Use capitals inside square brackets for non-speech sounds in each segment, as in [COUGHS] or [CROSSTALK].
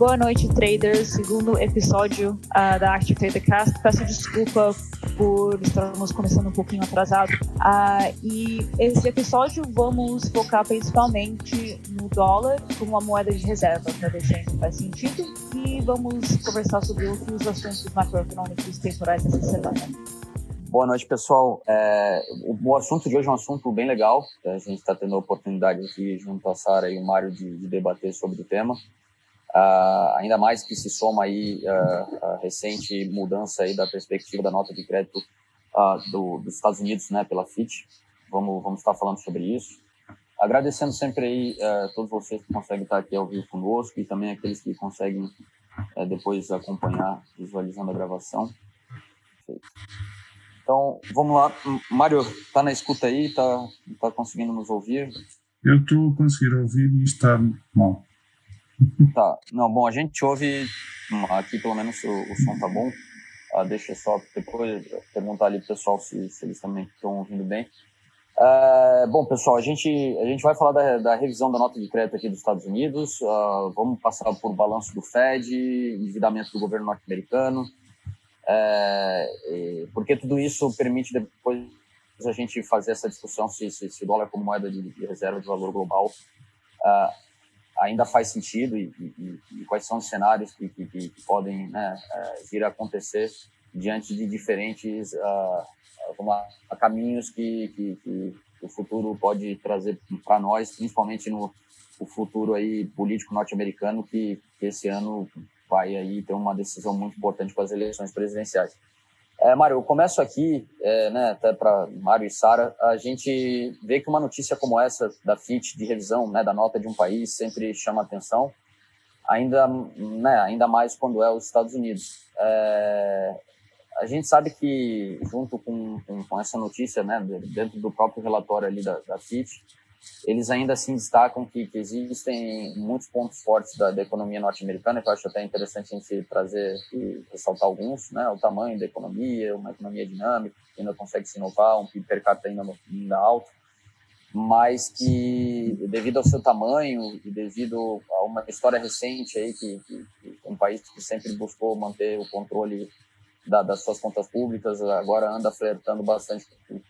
Boa noite, traders. Segundo episódio uh, da Active Trader Cast. Peço desculpa por estarmos começando um pouquinho atrasado. Uh, e esse episódio vamos focar principalmente no dólar como uma moeda de reserva, para ver se faz sentido. E vamos conversar sobre outros assuntos macroeconômicos temporais dessa semana. Boa noite, pessoal. É, o, o, assunto de hoje é um assunto bem legal. A gente está tendo a oportunidade aqui, junto a Sara e o Mário, de, de debater sobre o tema. Uh, ainda mais que se soma aí uh, a recente mudança aí da perspectiva da nota de crédito uh, do, dos Estados Unidos, né, pela Fitch. Vamos, vamos estar falando sobre isso. Agradecendo sempre aí todos vocês que conseguem estar aqui ao vivo conosco e também aqueles que conseguem depois acompanhar visualizando a gravação. Então, vamos lá. Mário, tá na escuta aí? Tá, tá conseguindo nos ouvir? Eu estou conseguindo ouvir e está mal. Tá. Não, bom, a gente ouve aqui, pelo menos o, o som tá bom. Ah, deixa só depois perguntar ali pro pessoal se, se eles também estão ouvindo bem. É, bom, pessoal, a gente, a gente vai falar da, da, revisão da nota de crédito aqui dos Estados Unidos. Uh, vamos passar por balanço do Fed, endividamento do governo norte-americano, é, porque tudo isso permite depois a gente fazer essa discussão se, se, o dólar como moeda de, de reserva de valor global uh, ainda faz sentido e, e, e, quais são os cenários que, que, que podem né, uh, vir a acontecer diante de diferentes uh, caminhos que, que, que, o futuro pode trazer para nós, principalmente no o futuro aí político norte-americano que, que esse ano vai aí ter uma decisão muito importante com as eleições presidenciais. É, Mário, eu começo aqui, é, né, até para Mário e Sara, a gente vê que uma notícia como essa da FIT, de revisão né, da nota de um país, sempre chama atenção, ainda, né, ainda mais quando é os Estados Unidos. É, a gente sabe que, junto com, com, com, essa notícia, né, dentro do próprio relatório ali da, da FIT, eles ainda assim destacam que, que existem muitos pontos fortes da, da economia norte-americana, que eu acho até interessante a gente trazer e ressaltar alguns, né? O tamanho da economia, uma economia dinâmica, que ainda consegue se inovar, um PIB per capita ainda, ainda alto, mas que devido ao seu tamanho e devido a uma história recente aí que, que, que um país que sempre buscou manter o controle da, das suas contas públicas agora anda flertando bastante com,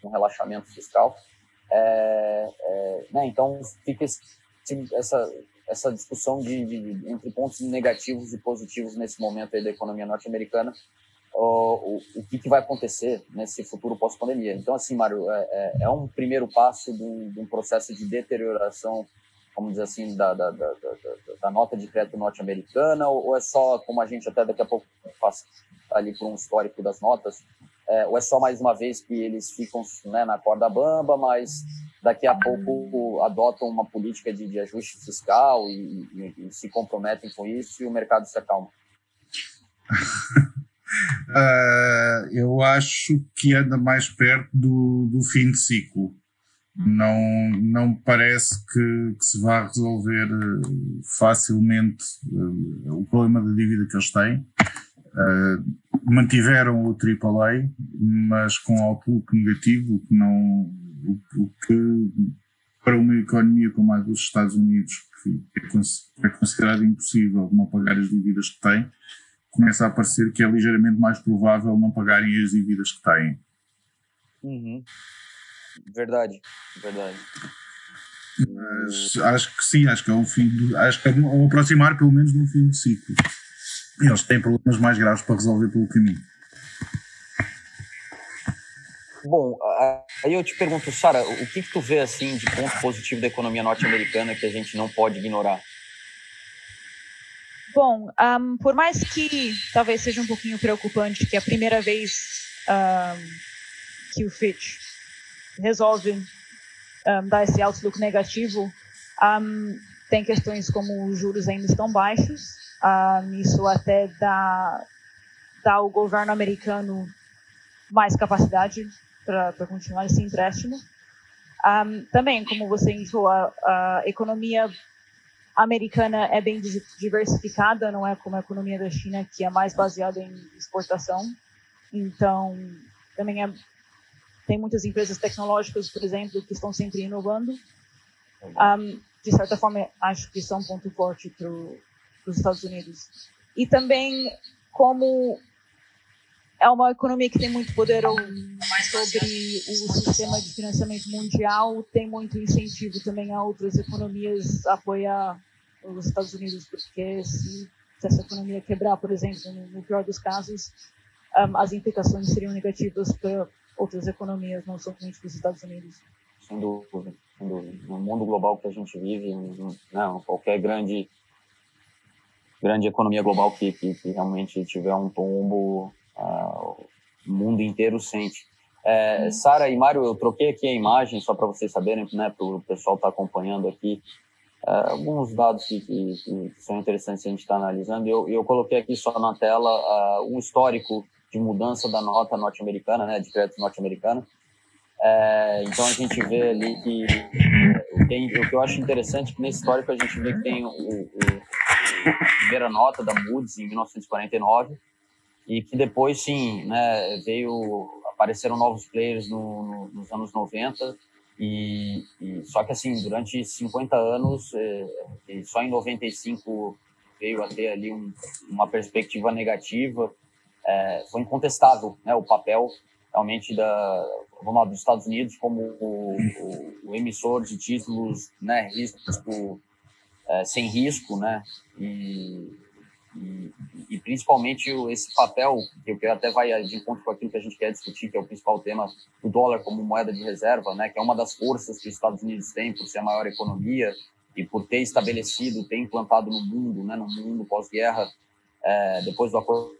com relaxamento fiscal é, é, né, então, fica esse, essa, essa discussão de, de, entre pontos negativos e positivos nesse momento da economia norte-americana, o, o, o que, que, vai acontecer nesse futuro pós-pandemia. Então, assim, Mário, é, é, é um primeiro passo de um, de um, processo de deterioração, vamos dizer assim, da, da, da, da nota de crédito norte-americana, ou, ou, é só, como a gente até daqui a pouco passa ali por um histórico das notas, é, ou é só mais uma vez que eles ficam né, na corda bamba, mas daqui a pouco adotam uma política de, de ajuste fiscal e, e, e, se comprometem com isso e o mercado se acalma? uh, [LAUGHS] eu acho que anda mais perto do, do fim de ciclo. Não, não parece que, que se vá resolver eh, facilmente uh, o problema da dívida que eles têm. Uh, mantiveram o AAA, mas com outlook negativo, o que não, o, que para uma economia como a dos Estados Unidos, que é, é considerado impossível não pagar as dívidas que tem, começa a parecer que é ligeiramente mais provável não pagarem as dívidas que têm. Uhum. Verdade, verdade. Mas acho que sim, acho que é o fim do, acho que é um, aproximar pelo menos no fim do ciclo eles têm problemas mais graves para resolver pelo caminho. Bom, aí eu te pergunto, Sara, o que, que tu vê assim de ponto positivo da economia norte-americana que a gente não pode ignorar? Bom, um, por mais que talvez seja um pouquinho preocupante que é a primeira vez um, que o Fitch resolve um, dar esse outlook negativo, tem questões como os juros ainda estão baixos, um, isso até dá, dá ao governo americano mais capacidade para continuar esse empréstimo. Um, também, como você indicou, a, a, economia americana é bem diversificada, não é como a economia da China, que é mais baseada em exportação. Então, também é, tem muitas empresas tecnológicas, por exemplo, que estão sempre inovando. Um, de certa forma, acho que isso é um ponto forte para para os Estados Unidos. E também como é uma economia que tem muito poder sobre o sistema de financiamento mundial, tem muito incentivo também a outras economias a apoiar os Estados Unidos, porque se, se essa economia quebrar, por exemplo, no, pior dos casos, um, as implicações seriam negativas para outras economias, não somente dos Estados Unidos. Sem dúvida, sem dúvida. No mundo global que a gente vive, não, qualquer grande grande economia global que, que, que realmente tiver um tombo, uh, o mundo inteiro sente. É, Sara e Mário, eu troquei aqui a imagem só para vocês saberem, né, para o pessoal estar tá acompanhando aqui, uh, alguns dados que, que, são interessantes a gente estar tá analisando. Eu, eu coloquei aqui só na tela uh, um histórico de mudança da nota norte-americana, né, de crédito norte-americano. É, então a gente vê ali que tem, o que eu acho interessante é que nesse histórico a gente vê que tem o, o, primeira nota da Moody's em 1949 e que depois sim, né, veio apareceram novos players no, no, nos anos 90 e, e, só que assim durante 50 anos é, só em 95 veio a ter ali um, uma perspectiva negativa é, foi incontestável né, o papel realmente da vamos lá, dos Estados Unidos como o, o, o emissor de títulos né, risco, é, sem risco, né, e, e, e, principalmente esse papel, que até vai de encontro com aquilo que a gente quer discutir, que é o principal tema do dólar como moeda de reserva, né, que é uma das forças que os Estados Unidos têm por ser a maior economia e por ter estabelecido, ter implantado no mundo, né, no mundo pós-guerra, é, depois do acordo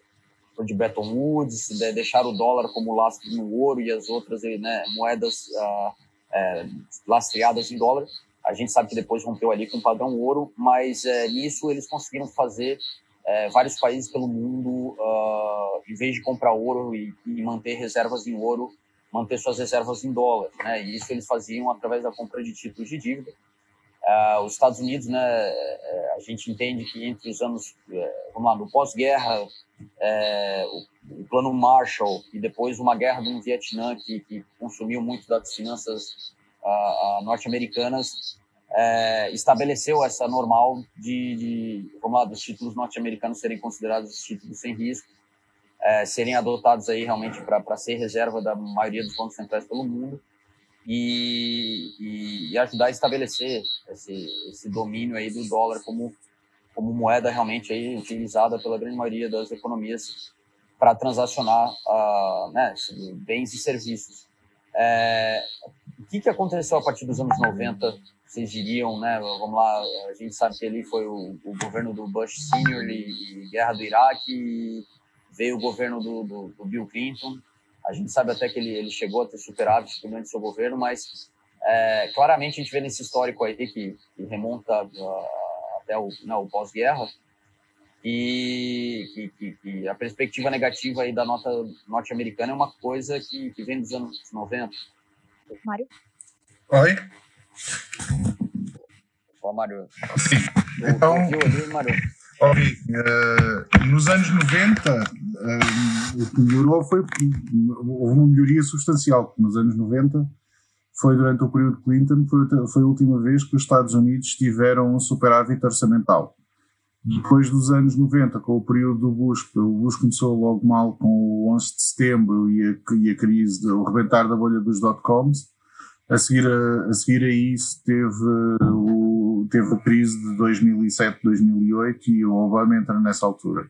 de Bretton Woods, de deixar o dólar como lastro no ouro e as outras né, moedas uh, é, lastreadas em dólar. A gente sabe que depois rompeu ali com o padrão ouro, mas é, nisso eles conseguiram fazer é, vários países pelo mundo, uh, em vez de comprar ouro e, e, manter reservas em ouro, manter suas reservas em dólar. Né? E isso eles faziam através da compra de títulos de dívida. Uh, os Estados Unidos, né, a gente entende que entre os anos, vamos lá, no pós-guerra, é, o, o, plano Marshall e depois uma guerra no Vietnã que, que consumiu muito das finanças norte-americanas, é, estabeleceu essa normal de, de, vamos lá, dos títulos norte-americanos serem considerados títulos sem risco, é, serem adotados aí realmente para ser reserva da maioria dos bancos centrais pelo mundo e, e, ajudar a estabelecer esse, esse domínio aí do dólar como, como moeda realmente aí utilizada pela grande maioria das economias para transacionar uh, né, bens e serviços. É, o que, que aconteceu a partir dos anos 90? Vocês diriam, né? Vamos lá, a gente sabe que ali foi o, o governo do Bush Senior e, guerra do Iraque, veio o governo do, do, do Bill Clinton, a gente sabe até que ele, ele chegou a ter superávit durante seu governo, mas é, claramente a gente vê nesse histórico aí que, que remonta uh, até o, né, o pós-guerra e que, que, que, a perspectiva negativa aí da nota norte-americana é uma coisa que, que vem dos anos 90. Mário? Oi? Ó, Mário. Sim. Então, ali, Mário? Ok, uh, nos anos 90 uh, eh, o que melhorou foi houve uma melhoria substancial. Nos anos 90 foi durante o período Clinton, foi, a última vez que os Estados Unidos tiveram um superávit orçamental. Depois dos anos 90, com o período do Bush, o Bush começou logo mal com o 11 de setembro e a, e a crise, o rebentar da bolha dos dot-coms. A seguir a, a, seguir a isso teve o teve a crise de 2007, 2008 e o Obama entra nessa altura.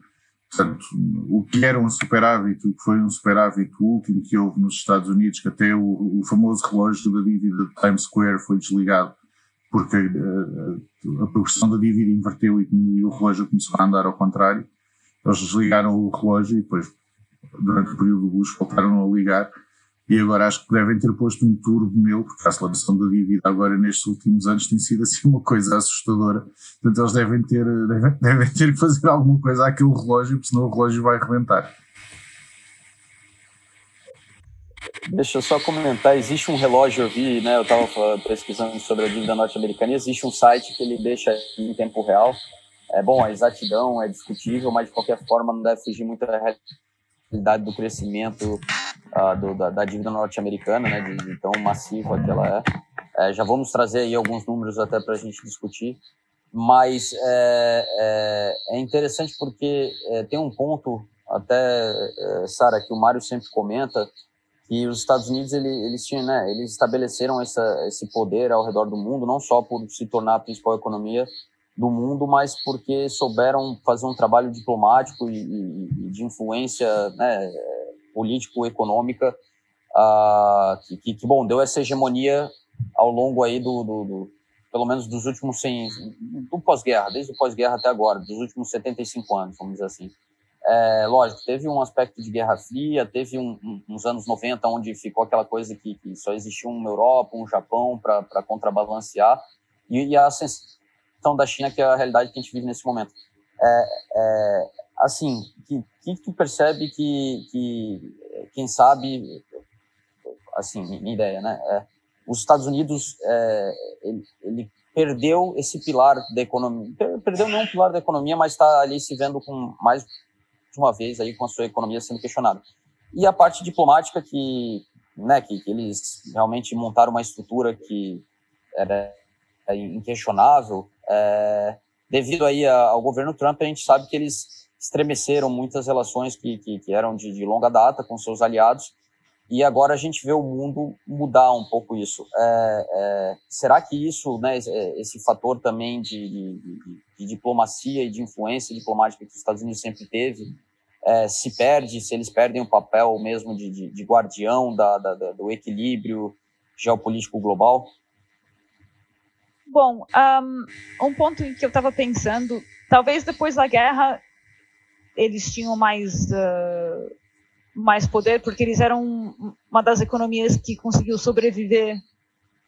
Portanto, o que era um superávit, o que foi um superávit último que houve nos Estados Unidos, que até o, o famoso relógio da dívida de Times Square foi desligado porque a, a, a progressão da dívida inverteu e, e, o relógio começou a andar ao contrário. Eles desligaram o relógio e depois, durante o período do Bush, voltaram a ligar e agora acho que devem ter posto um turbo meu, porque a aceleração da dívida agora nestes últimos anos tem sido assim uma coisa assustadora. Portanto, eles devem ter, devem, [LAUGHS] devem ter que fazer alguma coisa àquele relógio, porque senão o relógio vai arrebentar. Deixa eu só comentar, existe um relógio, eu vi, né, eu estava pesquisando sobre a dívida norte-americana, existe um site que ele deixa em tempo real. É bom, a exatidão é discutível, mas de qualquer forma não deve fugir muito da realidade do crescimento uh, do, da, da, dívida norte-americana, né, de, de, tão massiva que ela é. é. Já vamos trazer aí alguns números até para a gente discutir. mas é, é, é interessante porque é, tem um ponto, até, é, Sara, que o Mário sempre comenta, que os Estados Unidos ele, eles tinham, né, eles estabeleceram essa, esse poder ao redor do mundo, não só por se tornar a principal economia do mundo, mas porque souberam fazer um trabalho diplomático e, e, e de influência né, político-econômica uh, que, que, bom, deu essa hegemonia ao longo aí do, do, do pelo menos dos últimos 100, do pós-guerra, desde o pós-guerra até agora, dos últimos 75 anos, vamos dizer assim. É, lógico, teve um aspecto de Guerra Fria, teve um, um, uns anos 90 onde ficou aquela coisa que, que só existia uma Europa, um Japão para contrabalancear, e, e, a ascensão da China, que é a realidade que a gente vive nesse momento. É, é, assim, que, que tu percebe que, que, quem sabe, assim, minha ideia, né? É, os Estados Unidos, é, ele, ele, perdeu esse pilar da economia, perdeu não um pilar da economia, mas está ali se vendo com mais de uma vez aí com a sua economia sendo questionada. E a parte diplomática que, né, que, que eles realmente montaram uma estrutura que era inquestionável, é, devido aí ao governo Trump, a gente sabe que eles estremeceram muitas relações que, que, que eram de, de longa data com seus aliados, e agora a gente vê o mundo mudar um pouco isso. É, é, será que isso, né, esse fator também de, de, de, diplomacia e de influência diplomática que os Estados Unidos sempre teve, é, se perde, se eles perdem o papel mesmo de, guardião da, da, do equilíbrio geopolítico global? Bom, um, um ponto em que eu estava pensando, talvez depois da guerra eles tinham mais uh, mais poder porque eles eram uma das economias que conseguiu sobreviver.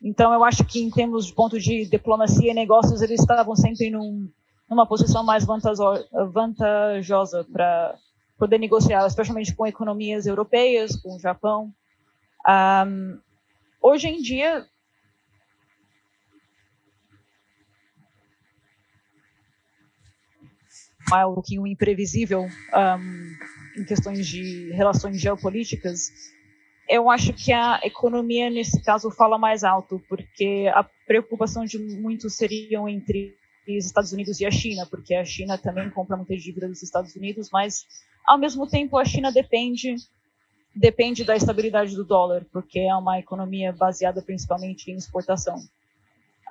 Então, eu acho que em termos de ponto de diplomacia e negócios, eles estavam sempre num, numa posição mais vantajosa para poder negociar, especialmente com economias europeias, com o Japão. Um, hoje em dia, um pouquinho imprevisível. Um, em questões de relações geopolíticas, eu acho que a economia, nesse caso, fala mais alto, porque a preocupação de muitos seriam entre os Estados Unidos e a China, porque a China também compra muita dívida dos Estados Unidos, mas, ao mesmo tempo, a China depende depende da estabilidade do dólar, porque é uma economia baseada principalmente em exportação.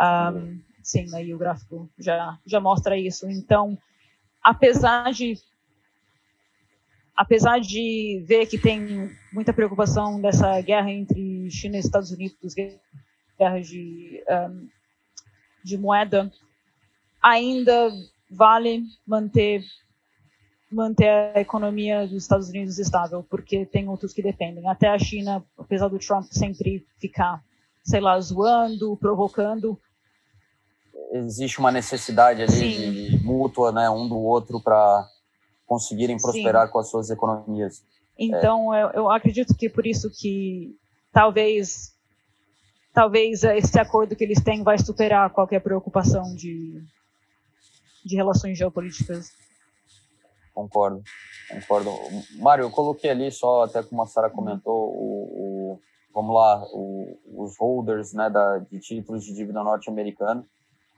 Um, sim, aí o gráfico já, já mostra isso. Então, apesar de apesar de ver que tem muita preocupação dessa guerra entre China e Estados Unidos, guerra de, um, de moeda, ainda vale manter manter a economia dos Estados Unidos estável, porque tem outros que dependem. Até a China, apesar do Trump sempre ficar, sei lá, zoando, provocando, existe uma necessidade ali de, de mútua, né, um do outro para conseguirem prosperar Sim. com as suas economias. Então, é. eu, eu acredito que por isso que talvez talvez esse acordo que eles têm vai superar qualquer preocupação de, de relações geopolíticas. Concordo, concordo. Mário, eu coloquei ali só, até como a Sara comentou, o, o, vamos lá, o, os holders né, da, de títulos de dívida norte-americano,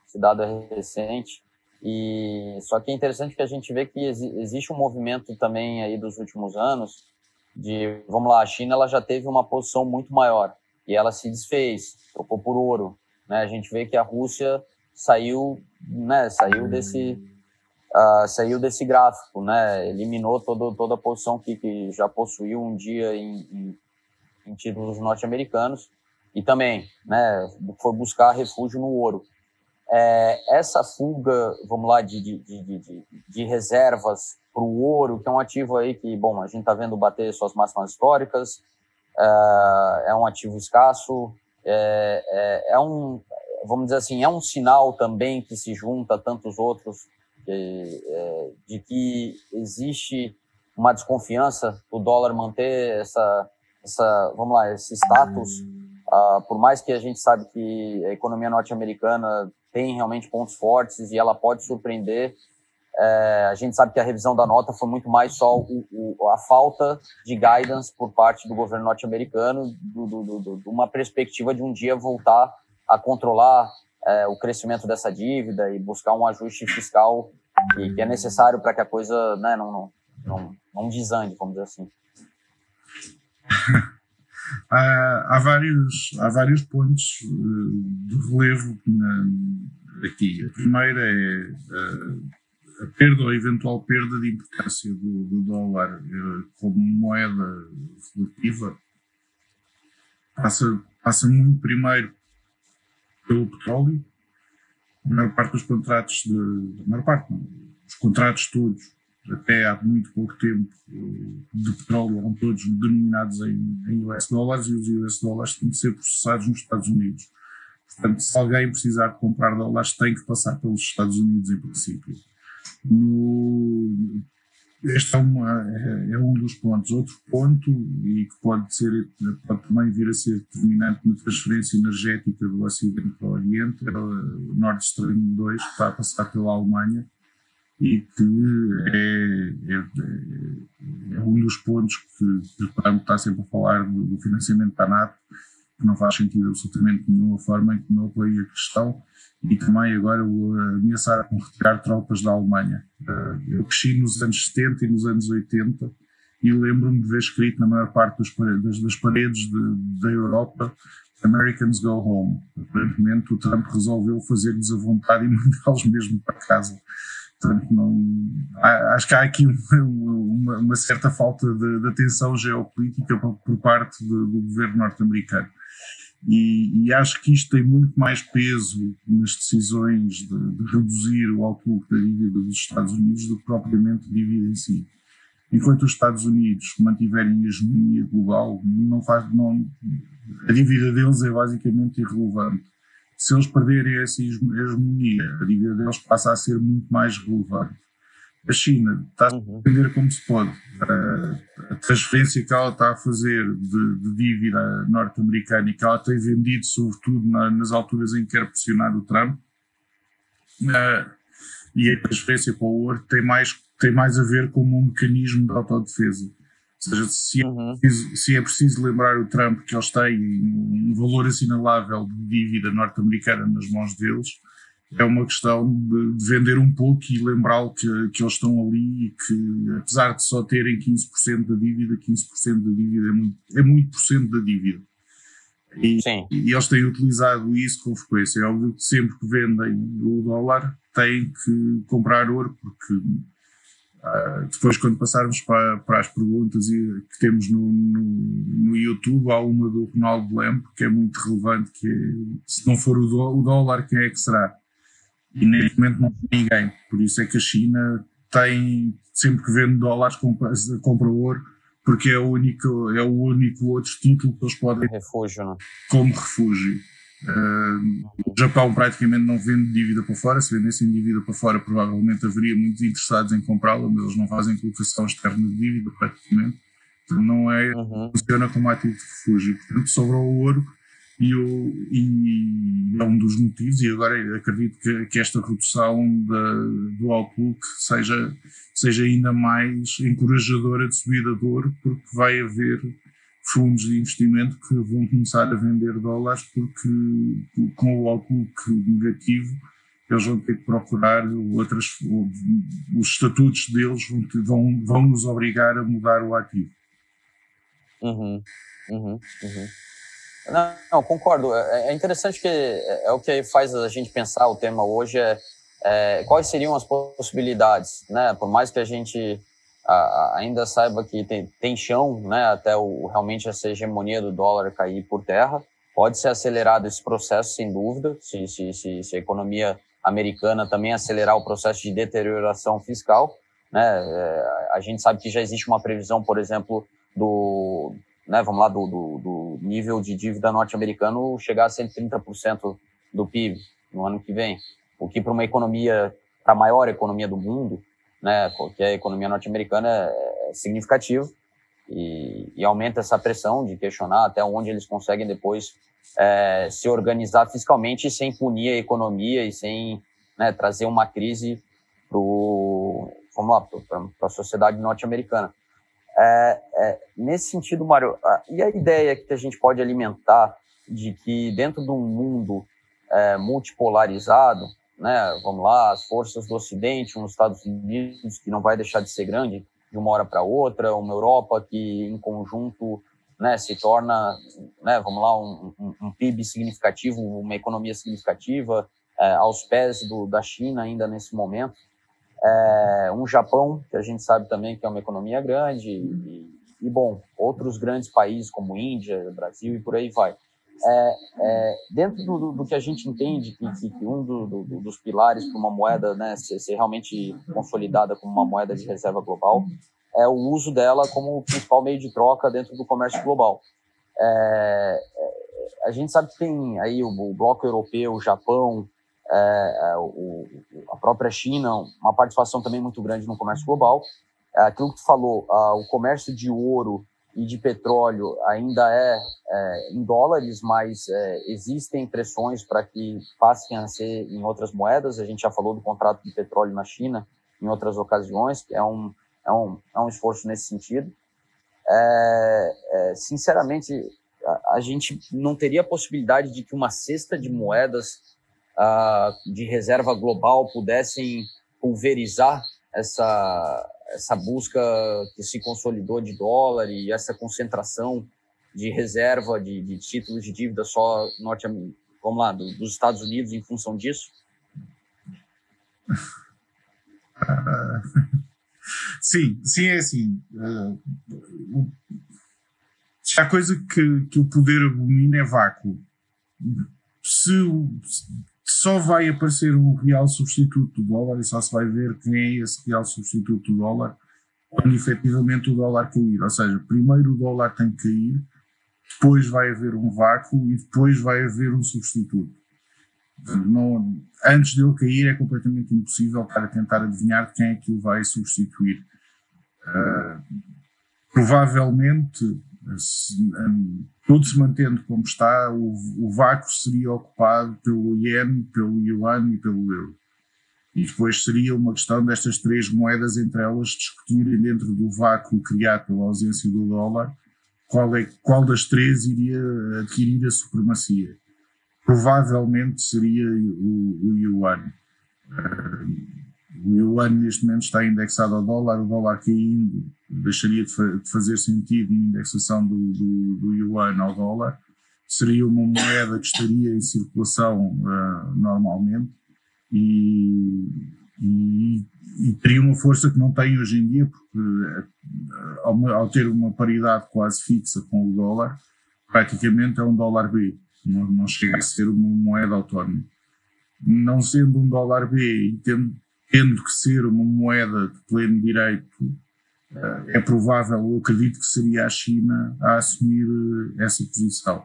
esse dado é recente, e só que é interessante que a gente vê que existe um movimento também aí dos últimos anos de, vamos lá, a China ela já teve uma posição muito maior e ela se desfez, trocou por ouro, né? A gente vê que a Rússia saiu, né, saiu desse uh, saiu desse gráfico, né? Eliminou todo, toda a posição que, que já possuiu um dia em, em, em títulos norte-americanos e também, né, foi buscar refúgio no ouro é, essa fuga, vamos lá, de, de, de, de reservas para o ouro, que é um ativo aí que, bom, a gente está vendo bater suas máximas históricas, é, é um ativo escasso, é, é, é, um, vamos dizer assim, é um sinal também que se junta a tantos outros de, é, de que existe uma desconfiança do dólar manter essa, essa vamos lá, esse status, uh, por mais que a gente sabe que a economia norte-americana tem realmente pontos fortes e ela pode surpreender. É, a gente sabe que a revisão da nota foi muito mais só o, o, a falta de guidance por parte do governo norte-americano, de uma perspectiva de um dia voltar a controlar é, o crescimento dessa dívida e buscar um ajuste fiscal que, que é necessário para que a coisa né, não, não, não desande, vamos dizer assim. [LAUGHS] há, há, vários, há vários pontos uh, de relevo na, aqui. A primeira é uh, a perda ou a eventual perda de importância do, do dólar uh, como moeda relativa. Passa, passa muito primeiro pelo petróleo. A maior parte dos contratos, de, a maior parte, não, os contratos todos até há muito pouco tempo, de petróleo eram todos denominados em, em US dólares e os US dólares têm de ser processados nos Estados Unidos. Portanto, se alguém precisar de comprar dólares, tem que passar pelos Estados Unidos, em princípio. No, este é, uma, é, um dos pontos. Outro ponto, e que pode, ser, pode também vir a ser determinante na transferência energética do Ocidente para o Oriente, é o Nord Stream 2, que está a passar pela Alemanha e que é, é, é, um dos pontos que, que está sempre a falar do, do, financiamento da NATO, que não faz sentido absolutamente nenhum a forma em que não apoia a questão, e também agora ameaçar com retirar tropas da Alemanha. Eh, eu cresci nos anos 70 e nos anos 80 e lembro-me de ver escrito na maior parte paredes, das paredes de, da Europa Americans go home. Aparentemente o Trump resolveu fazer-lhes a vontade e [LAUGHS] mandá-los mesmo para casa. Portanto, não, acho que há aqui [LAUGHS] uma, uma certa falta de, de, atenção geopolítica por parte do, do governo norte-americano. E, e, acho que isto tem muito mais peso nas decisões de, de, reduzir o outlook da dívida dos Estados Unidos do que propriamente a dívida em si. Enquanto os Estados Unidos mantiverem a hegemonia global, não faz, não, a dívida deles é basicamente irrelevante se eles perderem essa hegemonia, a dívida deles passa a ser muito mais relevante. A China está a uhum. vender como se pode. A, transferência que ela está a fazer de, de dívida norte-americana e que ela tem vendido, sobretudo na, nas alturas em que quer pressionar o Trump, uh, e a transferência para o ouro tem mais, tem mais a ver com um mecanismo de autodefesa. Ou seja, se é, uhum. preciso, se é preciso lembrar o Trump que eles têm um valor assinalável de dívida norte-americana nas mãos deles, é uma questão de, de vender um pouco e lembrá-lo que, que eles estão ali e que, apesar de só terem 15% da dívida, 15% da dívida é muito, é muito por cento da dívida. E, e, eles têm utilizado isso com frequência. É óbvio que sempre que vendem o dólar têm que comprar ouro, porque Uh, depois, quando passarmos para, para as perguntas que temos no, no, no, YouTube, há uma do Ronaldo Lamp que é muito relevante, que é, se não for o, do, o dólar, quem é que será? E neste momento não tem ninguém. Por isso é que a China tem, sempre que vende dólares, compra, compra ouro, porque é o único, é o único outro título que eles podem refúgio, não? como refúgio. Uh, o Japão praticamente não vende dívida para fora, se vendessem dívida para fora provavelmente haveria muitos interessados em comprá-la, mas eles não fazem colocação externa de dívida praticamente, então não é, uhum. funciona como ativo de refúgio, portanto sobrou o ouro e, o, e é um dos motivos, e agora acredito que, que esta redução da, do outlook seja, seja ainda mais encorajadora de subida de ouro, porque vai haver fundos de investimento que vão começar a vender dólares porque com o outlook negativo eles vão ter que procurar outras, os estatutos deles vão, vão, nos obrigar a mudar o ativo. Uhum, uhum, uhum. Não, não, concordo. É, é interessante que é, é o que faz a gente pensar o tema hoje é, é quais seriam as possibilidades, né? Por mais que a gente ainda saiba que tem, tem chão, né, até o, realmente essa hegemonia do dólar cair por terra. Pode ser acelerado esse processo, sem dúvida, se, se, se, se a economia americana também acelerar o processo de deterioração fiscal. Né? É, a gente sabe que já existe uma previsão, por exemplo, do, né, vamos lá, do, do, do nível de dívida norte-americano chegar a 130% do PIB no ano que vem, o que para uma economia, para a maior economia do mundo, né, porque a economia norte-americana é, é significativo e, e, aumenta essa pressão de questionar até onde eles conseguem depois é, se organizar fiscalmente sem punir a economia e sem né, trazer uma crise para a sociedade norte-americana. É, é, nesse sentido, Mário, e a ideia que a gente pode alimentar de que dentro de um mundo é, multipolarizado, né? Vamos lá, as forças do Ocidente, uns Estados Unidos que não vai deixar de ser grande de uma hora para outra, uma Europa que em conjunto né, se torna, né, vamos lá, um, um, um, PIB significativo, uma economia significativa, é, aos pés do, da China ainda nesse momento. É, um Japão, que a gente sabe também que é uma economia grande, e, e bom, outros grandes países como Índia, Brasil e por aí vai. É, é, dentro do, do, que a gente entende que, que um do, do, dos pilares para uma moeda né, ser, ser, realmente consolidada como uma moeda de reserva global é o uso dela como principal meio de troca dentro do comércio global. É, é a gente sabe que tem aí o, o bloco europeu, o Japão, é, é, o, a própria China, uma participação também muito grande no comércio global. aquilo que tu falou, o comércio de ouro e de petróleo ainda é, é em dólares, mas é, existem pressões para que passem a ser em outras moedas. A gente já falou do contrato de petróleo na China em outras ocasiões, que é um, é um, é um esforço nesse sentido. É, é sinceramente, a, a, gente não teria a possibilidade de que uma cesta de moedas uh, de reserva global pudessem pulverizar essa, essa busca que se consolidou de dólar e essa concentração de reserva de, de títulos de dívida só norte vamos lá do, dos Estados Unidos em função disso? [LAUGHS] Sim sim é assim uh, se há coisa que, que o poder abomina é vácuo se, só vai aparecer um real substituto do dólar e só se vai ver quem é esse real substituto do dólar quando efetivamente o dólar cair. Ou seja, primeiro o dólar tem que cair, depois vai haver um vácuo e depois vai haver um substituto. Não, antes dele cair é completamente impossível para tentar adivinhar quem é que o vai substituir. Uh, provavelmente tudo se mantendo como está, o, o vácuo seria ocupado pelo iene, pelo yuan e pelo euro. E depois seria uma questão destas três moedas entre elas discutirem dentro do vácuo criado pela ausência do dólar qual, é, qual das três iria adquirir a supremacia. Provavelmente seria o, o yuan. Uh, o yuan neste momento está indexado ao dólar, o dólar caindo deixaria de, fa de fazer sentido a indexação do, do, do, yuan ao dólar, seria uma moeda que estaria em circulação uh, normalmente. E, e, e, teria uma força que não tem hoje em dia, porque uh, ao, ao, ter uma paridade quase fixa com o dólar, praticamente é um dólar B, não, não chega a ser uma moeda autónoma. Não sendo um dólar B e tendo tendo que ser uma moeda de pleno direito, eh, é provável, eu acredito que seria a China a assumir eh, essa posição.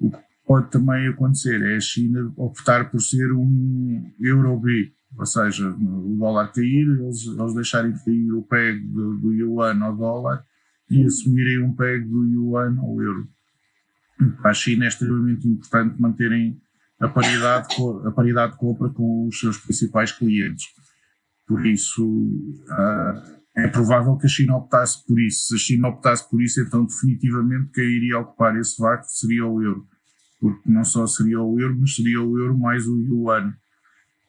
O que pode também acontecer é a China optar por ser um euro B, ou seja, o dólar cair, eles, eles deixarem de cair o PEG do, do yuan ao dólar e assumirem um PEG do yuan ao euro. Para a China é extremamente importante manterem a paridade, a paridade de compra com os seus principais clientes. Por isso, uh, é provável que a China optasse por isso. Se a China optasse por isso, então definitivamente quem iria ocupar esse vácuo seria o euro. Porque não só seria o euro, mas seria o euro mais o yuan.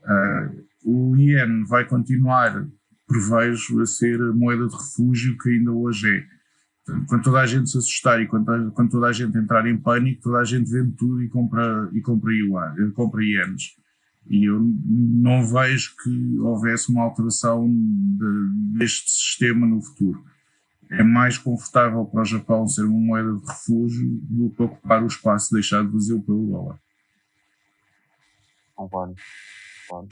Uh, o ien vai continuar, prevejo, a ser a moeda de refúgio que ainda hoje é. Quando toda a gente se assustar e quando, quando toda a gente entrar em pânico, toda a gente vende tudo e compra, e compra, yuan, compra ienes. E eu não vejo que houvesse uma alteração de, deste sistema no futuro. É mais confortável para o Japão ser uma moeda de refúgio do que ocupar o espaço deixado vazio pelo dólar. Concordo. Concordo.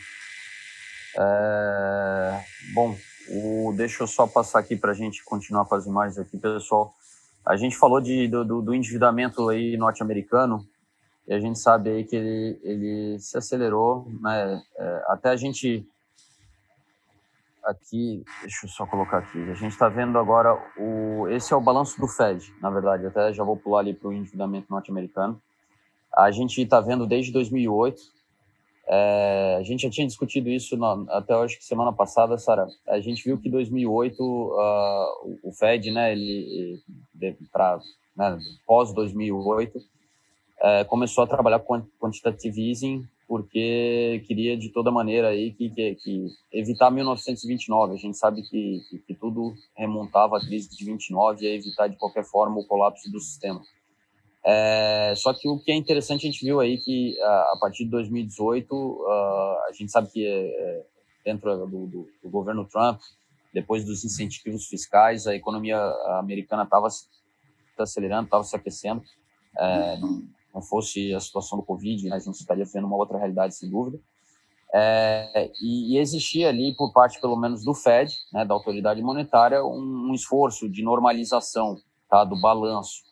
É, bom, o, deixa eu só passar aqui para a gente continuar com as imagens aqui, pessoal. A gente falou de, do, do endividamento aí norte-americano e a gente sabe aí que ele, ele se acelerou, né? É, até a gente aqui, deixa eu só colocar aqui, a gente está vendo agora o, esse é o balanço do Fed, na verdade, até já vou pular ali para o endividamento norte-americano. A gente está vendo desde 2008, é, a gente já tinha discutido isso na, até acho que semana passada, Sara. A gente viu que 2008 uh, ah, o Fed, né, ele, para né, pós 2008 é, começou a trabalhar com quantitative easing porque queria de toda maneira aí que, que, que evitar 1929. A gente sabe que, que, que, tudo remontava à crise de 29 e a evitar de qualquer forma o colapso do sistema. É, só que o que é interessante a gente viu aí que a, a partir de 2018 uh, a gente sabe que é, dentro do, do, do, governo Trump depois dos incentivos fiscais a economia americana estava se acelerando, estava se aquecendo. É, não, fosse a situação do Covid, né, a gente estaria vendo uma outra realidade, sem dúvida. É, e, e, existia ali, por parte, pelo menos, do Fed, né, da autoridade monetária, um, um esforço de normalização tá, do balanço,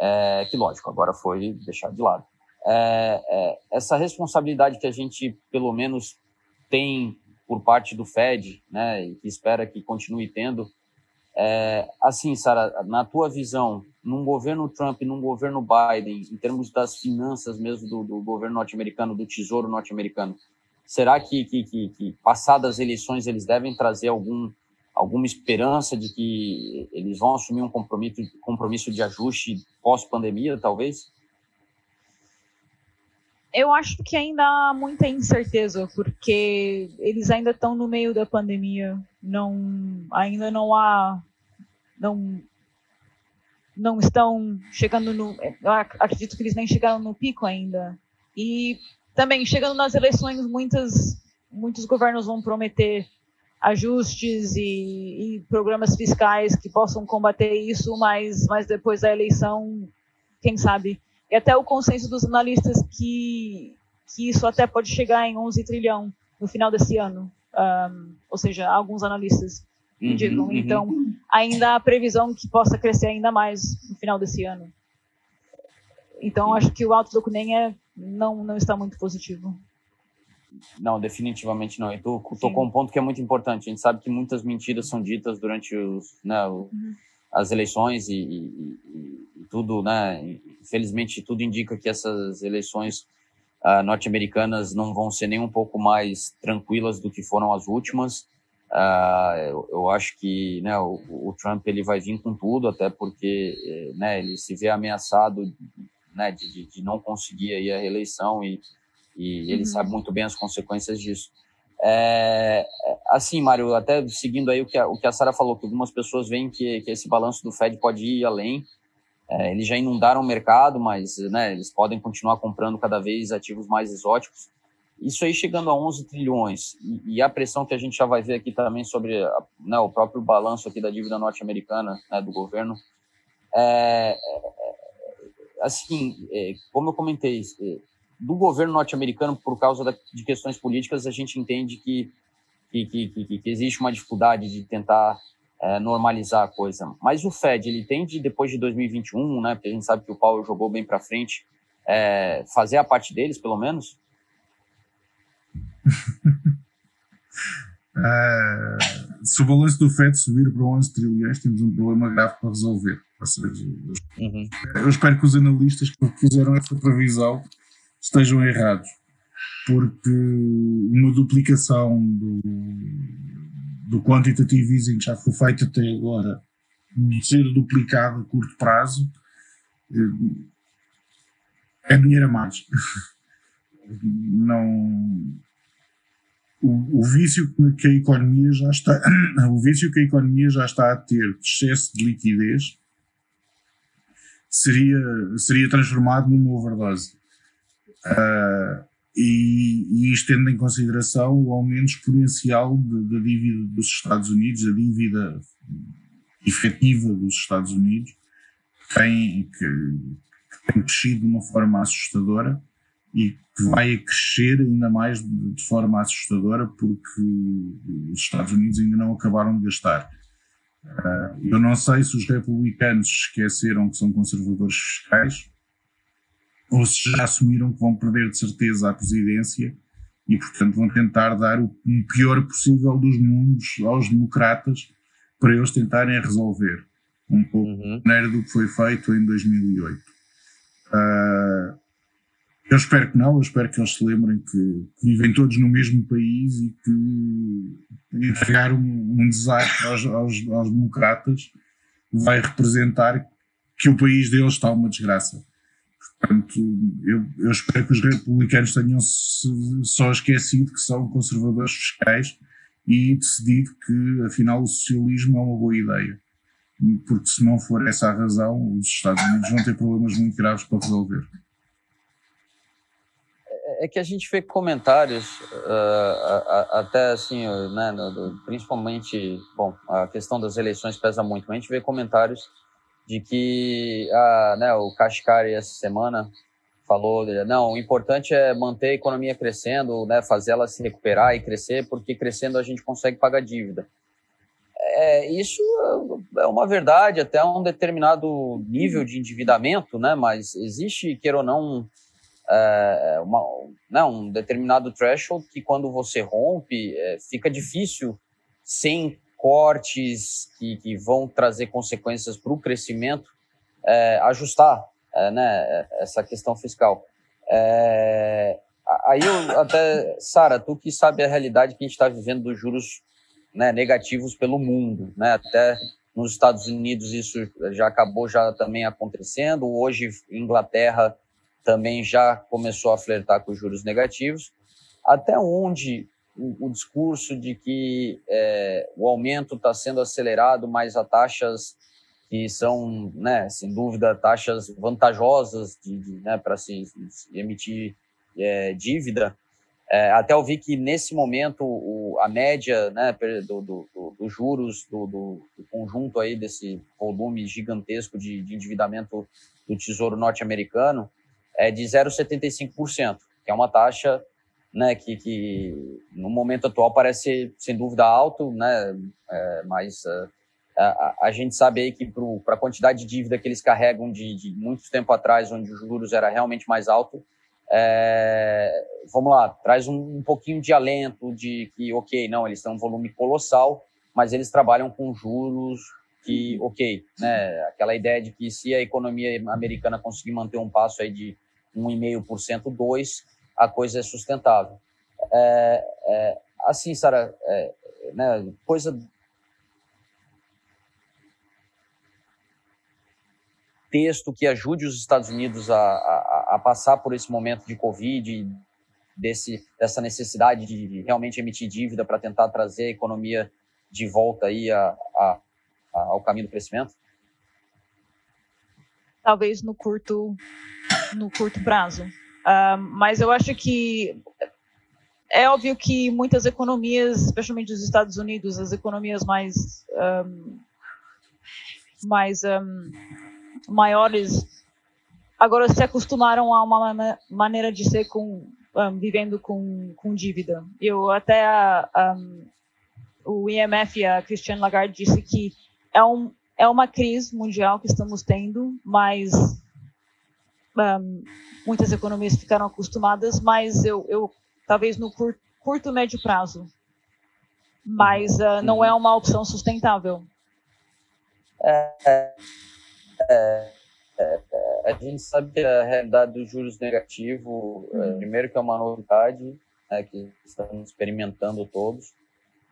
é, que, lógico, agora foi deixado de lado. É, é essa responsabilidade que a gente, pelo menos, tem por parte do Fed, né, e que espera que continue tendo, é, assim, Sara, na tua visão, num governo Trump, num governo Biden, em termos das finanças mesmo do, do governo norte-americano, do tesouro norte-americano, será que, que, que, que, passadas as eleições, eles devem trazer algum, alguma esperança de que eles vão assumir um compromisso, compromisso de ajuste pós-pandemia, talvez? Eu acho que ainda há muita incerteza, porque eles ainda estão no meio da pandemia. Não, ainda não há não não estão chegando no. acredito que eles nem chegaram no pico ainda. E também, chegando nas eleições, muitas, muitos governos vão prometer ajustes e, e, programas fiscais que possam combater isso, mas, mas depois da eleição, quem sabe? E até o consenso dos analistas que, que isso até pode chegar em 11 trilhão no final desse ano. Um, ou seja, alguns analistas uhum. Uhum. Então, ainda há previsão que possa crescer ainda mais no final desse ano. Então, acho que o outlook nem é, não, não está muito positivo. Não, definitivamente não. E tu tocou um ponto que é muito importante. A gente sabe que muitas mentiras são ditas durante os, né, o, uhum. as eleições e, e, e, tudo, né? Infelizmente, tudo indica que essas eleições uh, norte-americanas não vão ser nem um pouco mais tranquilas do que foram as últimas. Uh, eu, eu, acho que né, o, o, Trump ele vai vir com tudo, até porque eh, né, ele se vê ameaçado né, de, de, não conseguir aí a reeleição e, e ele uhum. sabe muito bem as consequências disso. É, assim, Mário, até seguindo aí o que a, o que a Sara falou, que algumas pessoas veem que, que esse balanço do Fed pode ir além. É, eles já inundaram o mercado, mas né, eles podem continuar comprando cada vez ativos mais exóticos. Isso aí chegando a 11 trilhões e, e, a pressão que a gente já vai ver aqui também sobre a, né, o próprio balanço aqui da dívida norte-americana né, do governo, é, é, assim, é, como eu comentei, é, do governo norte-americano por causa da, de questões políticas a gente entende que que, que, que, que existe uma dificuldade de tentar é, normalizar a coisa. Mas o Fed ele tende depois de 2021, né? Porque a gente sabe que o Paulo jogou bem para frente, é, fazer a parte deles pelo menos. Uh, [LAUGHS] se o balanço do FED subir para 11 trilhões, temos um problema grave para resolver. Ou seja, uhum. eu espero que os analistas que fizeram essa previsão estejam errados, porque uma duplicação do, do quantitative easing que já foi feito até agora ser duplicado a curto prazo eh, é dinheiro a mais. [LAUGHS] Não o, o, vício que a economia já está, [COUGHS] o vício que a economia já está a ter de excesso de liquidez seria, seria transformado numa overdose. Uh, e, e, isto tendo em consideração o aumento exponencial da dívida dos Estados Unidos, a dívida efetiva dos Estados Unidos, tem, que, que tem crescido de uma forma assustadora e que vai crescer ainda mais de forma assustadora porque os Estados Unidos ainda não acabaram de gastar. Ah, eu não sei se os republicanos esqueceram que são conservadores fiscais ou se já assumiram que vão perder de certeza a presidência e, portanto, vão tentar dar o pior possível dos mundos aos democratas para eles tentarem resolver um pouco uhum. do que foi feito em 2008. Eu espero que não, eu espero que eles se lembrem que, vivem todos no mesmo país e que entregar um, um desastre aos, aos, aos, democratas vai representar que o país deles está uma desgraça. Portanto, eu, eu espero que os republicanos tenham só esquecido que são conservadores fiscais e decidido que, afinal, o socialismo é uma boa ideia. Porque, se não for essa a razão, os Estados Unidos vão ter problemas muito graves para resolver. É, que a gente vê comentários, uh, até assim, né, principalmente, bom, a questão das eleições pesa muito, a gente vê comentários de que a, né, o Kashkari essa semana falou, não, o importante é manter a economia crescendo, né, fazer ela se recuperar e crescer, porque crescendo a gente consegue pagar dívida. É, isso é uma verdade até um determinado nível de endividamento, né, mas existe, queira ou não, é, uma, né, um determinado threshold que quando você rompe, é, fica difícil sem cortes que, que vão trazer consequências para o crescimento, é, ajustar é, né, essa questão fiscal. É, aí eu até, Sara, tu que sabe a realidade que a gente está vivendo dos juros né, negativos pelo mundo, né, até nos Estados Unidos isso já acabou já também acontecendo, hoje Inglaterra também já começou a flertar com juros negativos, até onde o, o discurso de que é, o aumento está sendo acelerado, mas a taxas que são, né, sem dúvida, taxas vantajosas de, de né, para se, se, emitir é, dívida. É, até eu vi que nesse momento o, a média né, dos do, do, juros do, do, conjunto aí desse volume gigantesco de, de endividamento do Tesouro norte-americano é de 0,75%, que é uma taxa né, que, que no momento atual parece sem dúvida alto, né, é, mas uh, a, a, gente sabe aí que para a quantidade de dívida que eles carregam de, de muito tempo atrás, onde os juros era realmente mais alto, é, vamos lá, traz um, um, pouquinho de alento de que, ok, não, eles têm um volume colossal, mas eles trabalham com juros que, ok, né, aquela ideia de que se a economia americana conseguir manter um passo aí de 1,5%, 2%, a coisa é sustentável. É, é, assim, Sara, é, né, coisa texto que ajude os Estados Unidos a, a, a, passar por esse momento de Covid, desse, dessa necessidade de realmente emitir dívida para tentar trazer a economia de volta aí a, a, ao caminho do crescimento? Talvez no curto, no curto prazo. Uh, mas eu acho que é óbvio que muitas economias, especialmente dos Estados Unidos, as economias mais um, mais um, maiores, agora se acostumaram a uma maneira de ser com um, vivendo com, com dívida. Eu até o IMF, a Christiane Lagarde disse que é um é uma crise mundial que estamos tendo, mas um, muitas economias ficaram acostumadas, mas eu, eu talvez no curto, curto médio prazo, mas uh, não é uma opção sustentável. É, é, é, é, a gente sabe que a realidade dos juros negativos, uhum. primeiro que é uma novidade, né, que estamos experimentando todos.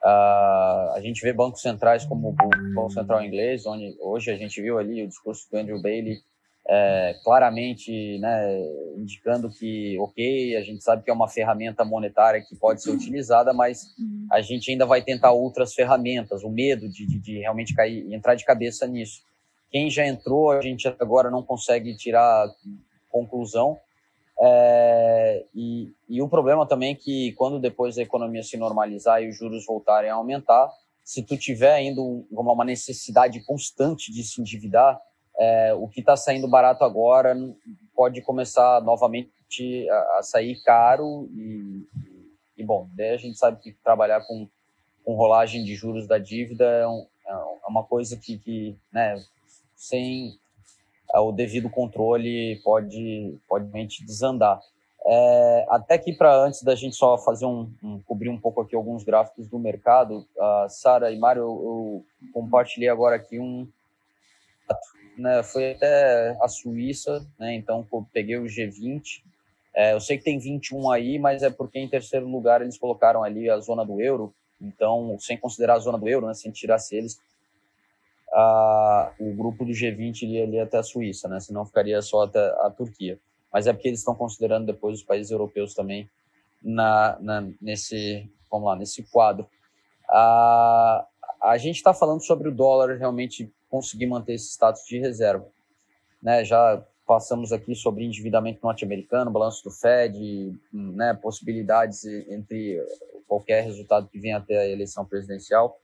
Uh, a gente vê bancos centrais como o Banco Central Inglês, onde hoje a gente viu ali o discurso do Andrew Bailey é, claramente né, indicando que, ok, a gente sabe que é uma ferramenta monetária que pode ser utilizada, mas a gente ainda vai tentar outras ferramentas, o medo de, de, de realmente cair, entrar de cabeça nisso. Quem já entrou, a gente agora não consegue tirar conclusão. É, e, e o problema também é que quando depois a economia se normalizar e os juros voltarem a aumentar, se tu tiver ainda uma necessidade constante de se endividar, é, o que está saindo barato agora pode começar novamente a, a sair caro e, e, bom, daí a gente sabe que trabalhar com, com rolagem de juros da dívida é, um, é uma coisa que, que né, sem é, o devido controle pode pode desandar. É, até aqui para antes da gente só fazer um, um, cobrir um pouco aqui alguns gráficos do mercado, uh, Sara e Mário, eu, eu compartilhei agora aqui um né, foi até a Suíça, né, então peguei o G20. É, eu sei que tem 21 aí, mas é porque em terceiro lugar eles colocaram ali a zona do euro, então, sem considerar a zona do euro, né, sem tirasse eles, a, o grupo do G20 iria ali até a Suíça, né, senão ficaria só até a Turquia. mas é porque eles estão considerando depois os países europeus também na, na nesse, vamos lá, nesse quadro. A, a gente está falando sobre o dólar realmente conseguir manter esse status de reserva. Né? Já passamos aqui sobre endividamento norte-americano, balanço do Fed, né, possibilidades entre qualquer resultado que venha até a eleição presidencial.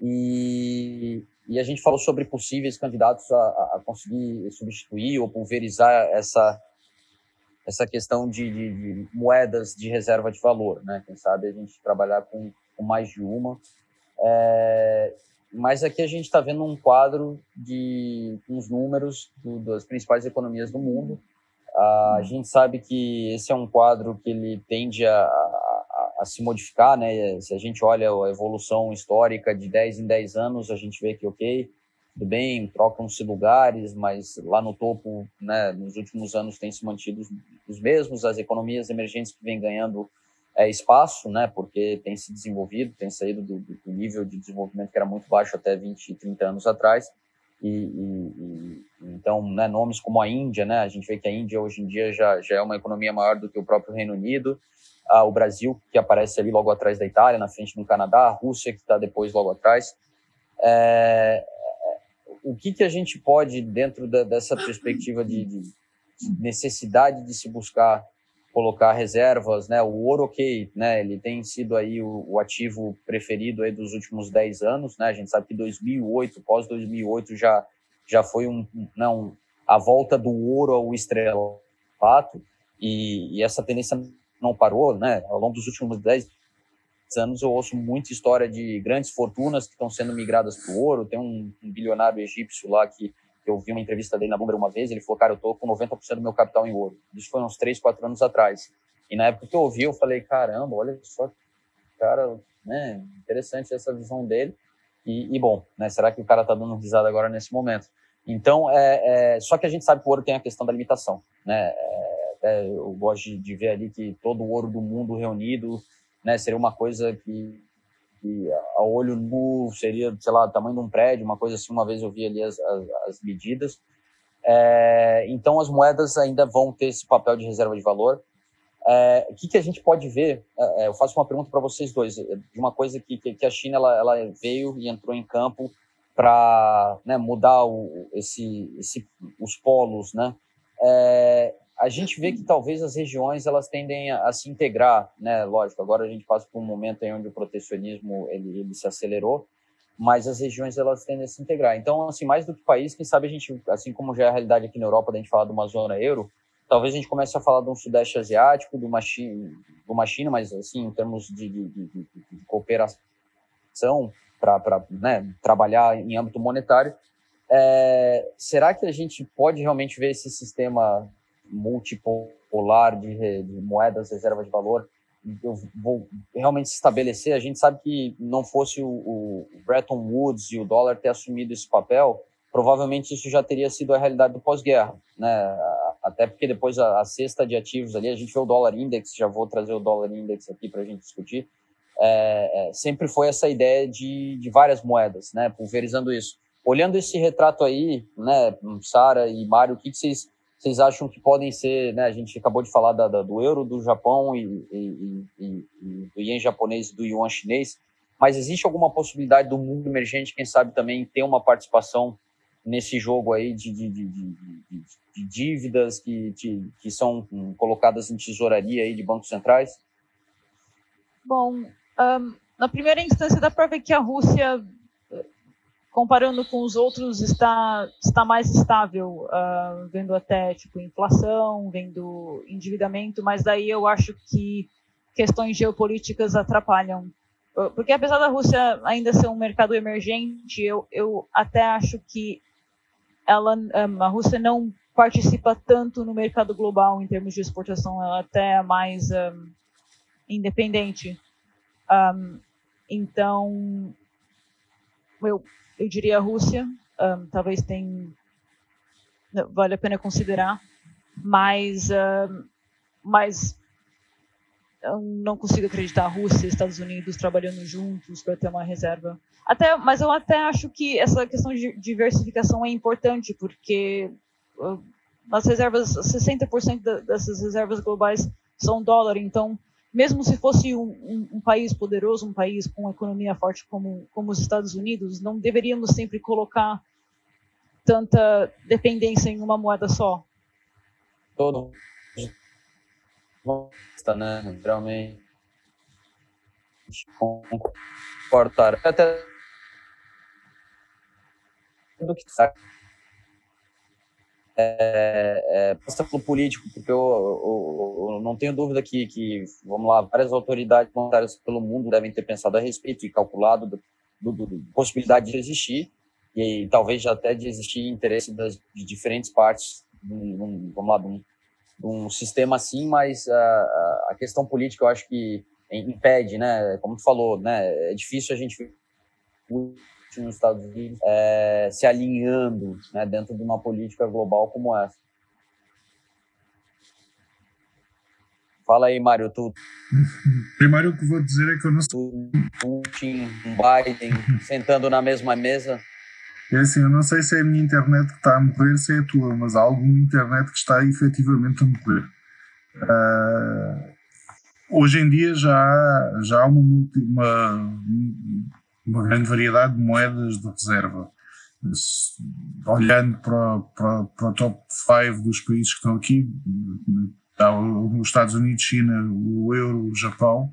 E, e a gente falou sobre possíveis candidatos a, a conseguir substituir ou pulverizar essa, essa questão de, de, de, moedas de reserva de valor. Né? Quem sabe a gente trabalhar com, com mais de uma. É, mas aqui a gente está vendo um quadro de uns números do, das principais economias do mundo. a gente sabe que esse é um quadro que ele tende a, a, a, se modificar, né? Se a gente olha a evolução histórica de 10 em 10 anos, a gente vê que, ok, tudo bem, trocam-se lugares, mas lá no topo, né, nos últimos anos, tem se mantido os mesmos, as economias emergentes que vêm ganhando é, espaço, né, porque tem se desenvolvido, tem saído do, do, nível de desenvolvimento que era muito baixo até 20, 30 anos atrás. E, e, e, então, né, nomes como a Índia, né, a gente vê que a Índia hoje em dia já, já é uma economia maior do que o próprio Reino Unido, ah, o Brasil, que aparece ali logo atrás da Itália, na frente do Canadá, a Rússia, que está depois logo atrás. É, o que, que a gente pode, dentro da, dessa perspectiva de, de necessidade de se buscar colocar reservas, né? O ouro, ok, né? Ele tem sido aí o, o, ativo preferido aí dos últimos 10 anos, né? A gente sabe que 2008, pós 2008 já já foi um, não, né, a volta do ouro ao estrelato e, e, essa tendência não parou, né? Ao longo dos últimos 10 anos eu ouço muita história de grandes fortunas que estão sendo migradas para o ouro. Tem um, um bilionário egípcio lá que eu vi uma entrevista dele na Bloomberg uma vez, ele falou, cara, eu tô com 90% do meu capital em ouro. Isso foi uns 3, 4 anos atrás. E na época que eu ouvi, eu falei, caramba, olha só, cara, né, interessante essa visão dele. E, e bom, né, será que o cara tá dando risada agora nesse momento? Então, é, é, só que a gente sabe que o ouro tem a questão da limitação, né? É, eu gosto de, de ver ali que todo o ouro do mundo reunido, né, seria uma coisa que que a olho nu seria, sei lá, o tamanho de um prédio, uma coisa assim. Uma vez eu vi ali as, as, as medidas. É, então, as moedas ainda vão ter esse papel de reserva de valor. É, o que, que a gente pode ver? É, é eu faço uma pergunta para vocês dois, é, de uma coisa que, que a China ela, ela veio e entrou em campo para né, mudar o, esse, esse, os polos, né? É, a gente vê que talvez as regiões elas tendem a, a, se integrar, né? Lógico, agora a gente passa por um momento em onde o protecionismo ele, ele se acelerou, mas as regiões elas tendem a se integrar. Então, assim, mais do que país, quem sabe a gente, assim como já é a realidade aqui na Europa, da gente falar de uma zona euro, talvez a gente comece a falar de um sudeste asiático, de uma China, de uma China mas assim, em termos de, de, de, de cooperação para né, trabalhar em âmbito monetário, é, será que a gente pode realmente ver esse sistema multipolar de, de moedas, reserva de valor, eu vou realmente estabelecer. A gente sabe que não fosse o, o, Bretton Woods e o dólar ter assumido esse papel, provavelmente isso já teria sido a realidade do pós-guerra, né? Até porque depois a, a, cesta de ativos ali, a gente vê o dólar index, já vou trazer o dólar index aqui para a gente discutir. É, é, sempre foi essa ideia de, de várias moedas, né? Pulverizando isso. Olhando esse retrato aí, né, Sara e Mário, o que, que vocês vocês acham que podem ser, né, a gente acabou de falar da, da, do euro do Japão e, e, e, e, do ien japonês e do yuan chinês, mas existe alguma possibilidade do mundo emergente, quem sabe também, ter uma participação nesse jogo aí de, de, de, de dívidas que, que são colocadas em tesouraria aí de bancos centrais? Bom, um, na primeira instância dá para ver que a Rússia comparando com os outros, está, está mais estável, uh, vendo até tipo inflação, vendo endividamento, mas daí eu acho que questões geopolíticas atrapalham. Ah, porque apesar da Rússia ainda ser um mercado emergente, eu, eu até acho que ela, um, a Rússia não participa tanto no mercado global em termos de exportação, ela até é mais um, independente. Um, então, eu eu diria a Rússia, um, talvez tem vale a pena considerar, mas um, mas eu não consigo acreditar a Rússia e Estados Unidos trabalhando juntos para ter uma reserva. Até, mas eu até acho que essa questão de diversificação é importante porque as reservas, 60% dessas reservas globais são dólar, então mesmo se fosse um, um, um, país poderoso, um país com uma economia forte como, como os Estados Unidos, não deveríamos sempre colocar tanta dependência em uma moeda só. Todo está, né? Realmente comportar até do que está é, é, pelo político, porque eu, eu, eu, não tenho dúvida que, que, vamos lá, várias autoridades monetárias pelo mundo devem ter pensado a respeito e calculado do, do, do possibilidade de existir e talvez até de existir interesse das, de diferentes partes, um, vamos lá, de um, de um, sistema assim, mas a, a questão política eu acho que impede, né? Como tu falou, né? É difícil a gente nos Estados Unidos é, se alinhando né, dentro de uma política global como essa. Fala aí, Mário, tu. Primeiro o que vou dizer é que eu não sei. Putin, Biden, sentando na mesma mesa. É assim, eu não sei se é a minha internet que está a morrer, se é a tua, mas há alguma internet que está efetivamente a morrer. Uh, hoje em dia já há, já há uma, uma, uma grande variedade de moedas de reserva. Olhando para, para, para o top 5 dos países que estão aqui, os Estados Unidos, China, o euro, o Japão,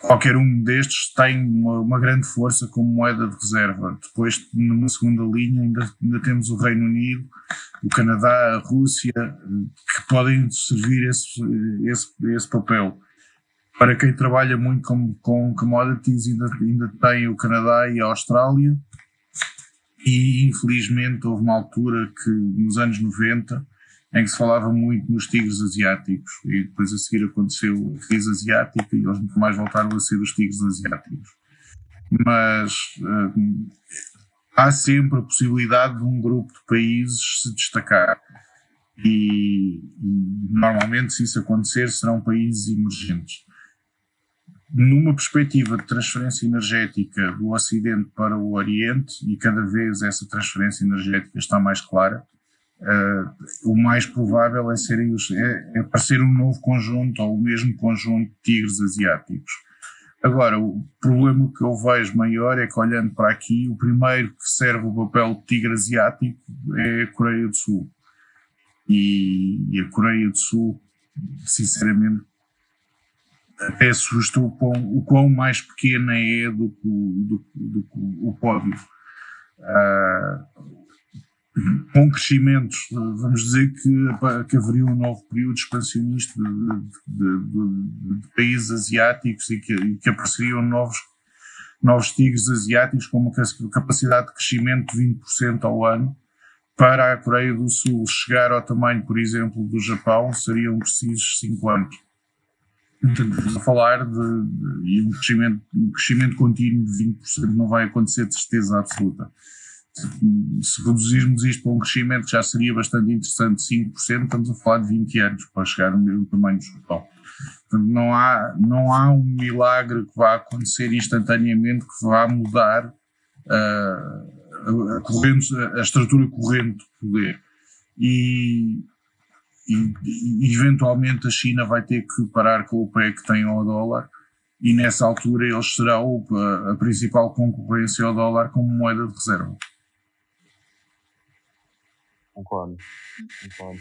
qualquer um destes tem uma, uma, grande força como moeda de reserva. Depois, numa segunda linha, ainda, ainda temos o Reino Unido, o Canadá, a Rússia, que podem servir esse, esse, esse papel para quem trabalha muito com, com commodities, ainda, ainda tem o Canadá e a Austrália. E infelizmente houve uma altura que, nos anos 90, em que se falava muito nos tigres asiáticos, e depois a seguir aconteceu o tigre asiático, e eles nunca mais voltaram a ser os tigres asiáticos. Mas hum, há sempre a possibilidade de um grupo de países se destacar. E, e normalmente, se isso acontecer, serão países emergentes numa perspectiva de transferência energética do Ocidente para o Oriente, e cada vez essa transferência energética está mais clara, uh, o mais provável é, serem os, é, é aparecer um novo conjunto ou o mesmo conjunto de tigres asiáticos. Agora, o problema que eu vejo maior é que, olhando para aqui, o primeiro que serve o papel de tigre asiático é a Coreia do Sul. E, e a Coreia do Sul, sinceramente, até assusta o quão, o quão mais pequena é do que, do, do, o pódio. Uh, com crescimentos, vamos dizer que, que haveria um novo período expansionista de, de, de, de países asiáticos e que, que, apareceriam novos, novos tigres asiáticos com uma capacidade de crescimento de 20% ao ano. Para a Coreia do Sul chegar ao tamanho, por exemplo, do Japão, seriam precisos 5 anos. Estamos a falar de, de, um, crescimento, um crescimento contínuo de 20% não vai acontecer de certeza absoluta. Se reduzirmos isto para um crescimento que já seria bastante interessante, 5%, estamos a falar de 20 anos para chegar ao mesmo tamanho do Japão. Portanto, não há, não há um milagre que vá acontecer instantaneamente que vá mudar uh, a, a, corrente, a estrutura corrente do poder. E, eventualmente a China vai ter que parar com o pé que tem ao dólar e nessa altura eles serão a, a principal concorrência ao dólar como moeda de reserva. Concordo, concordo.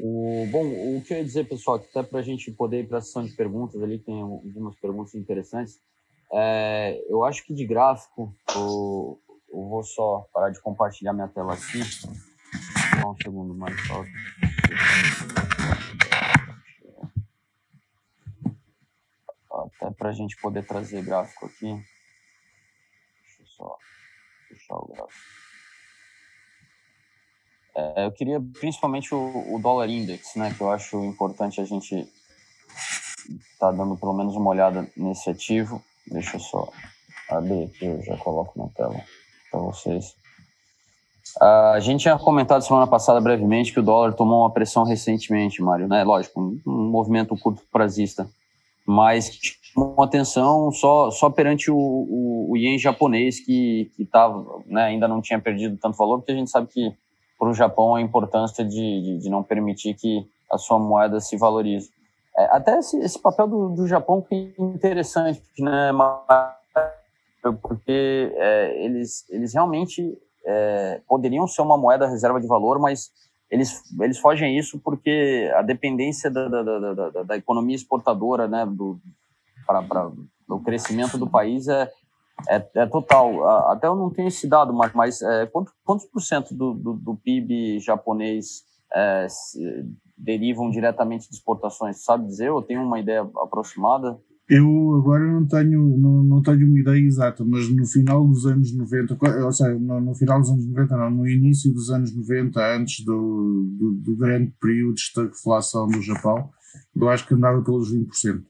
O, bom, o que eu ia dizer, pessoal, até para a gente poder ir para a sessão de perguntas ali, tem algumas perguntas interessantes. É, eu acho que de gráfico, eu, eu, vou só parar de compartilhar minha tela aqui. Só um segundo mais só. Até para a gente poder trazer gráfico aqui. Deixa eu só puxar o gráfico. É, eu queria principalmente o, o, dólar index, né, que eu acho importante a gente tá dando pelo menos uma olhada nesse ativo. Deixa eu só abrir aqui, eu já coloco na tela para vocês. A gente tinha comentado semana passada brevemente que o dólar tomou uma pressão recentemente, Mário, né? Lógico, um, um movimento curto prazista, mas chamou atenção só, só perante o, o, o ien japonês que, que tava, né, ainda não tinha perdido tanto valor, porque a gente sabe que para o Japão a importância de, de, de, não permitir que a sua moeda se valorize. É, até esse, esse, papel do, do Japão que é interessante, né, porque é, eles, eles realmente é, poderiam ser uma moeda reserva de valor, mas eles, eles fogem isso porque a dependência da, da, da, da, da economia exportadora, né, do, para o crescimento do país é, é, é, total. Até eu não tenho esse dado, mas, mas é, quantos, quantos por cento do, do, do PIB japonês é, derivam diretamente de exportações? Sabe dizer? Eu tenho uma ideia aproximada? Eu agora não tenho, não, não tenho uma ideia exata, mas no final dos anos 90, ou seja, no, no final dos anos 90, não, no início dos anos 90, antes do, do, do grande período de estagflação do Japão, eu acho que andava pelos 20%.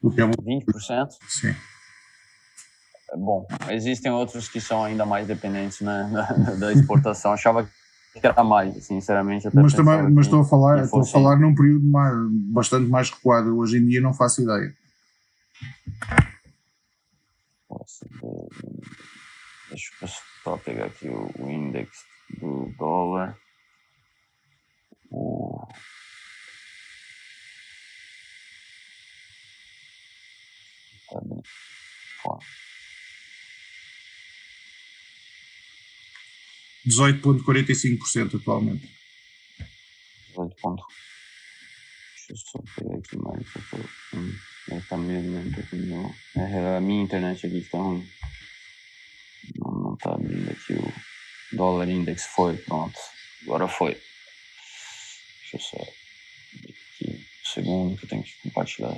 O que é 20%? Sim. Bom, existem outros que são ainda mais dependentes né, [LAUGHS] da exportação. Achava que era mais, sinceramente. mas também, mas estou a falar, estou a falar num período mais, bastante mais recuado. Hoje em dia não faço ideia. Deixa eu só pegar aqui o, index do dólar. O 18,45% atualmente. 18 ponto. Deixa eu só pegar aqui mais porque hum, tá meio lento aqui no... É a minha internet aqui que tá ruim. Não, não tá abrindo aqui o dólar index. Foi, pronto. Agora foi. Deixa eu só aqui um segundo que eu tenho que compartilhar.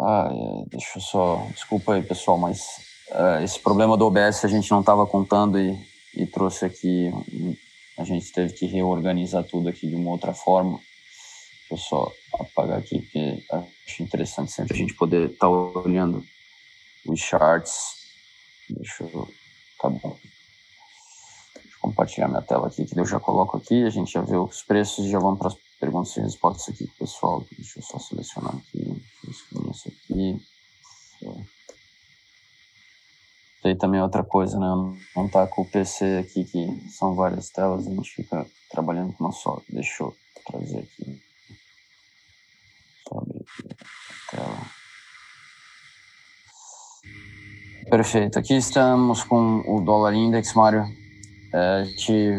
Ah, é, deixa eu só. Desculpa aí, pessoal, mas uh, esse problema do OBS a gente não estava contando e, e trouxe aqui. A gente teve que reorganizar tudo aqui de uma outra forma. Deixa eu só apagar aqui, porque acho interessante sempre a gente poder estar tá olhando os charts. Deixa eu. Tá bom. Deixa eu compartilhar minha tela aqui, que eu já coloco aqui. A gente já vê os preços e já vamos para as perguntas e respostas aqui, pessoal. Deixa eu só selecionar aqui. Isso aqui. Aí também é outra coisa, né? Não tá com o PC aqui, que são várias telas, a gente fica trabalhando com uma só. Deixa eu trazer aqui. Só abrir aqui a tela. Perfeito. Aqui estamos com o dólar index, Mário. É,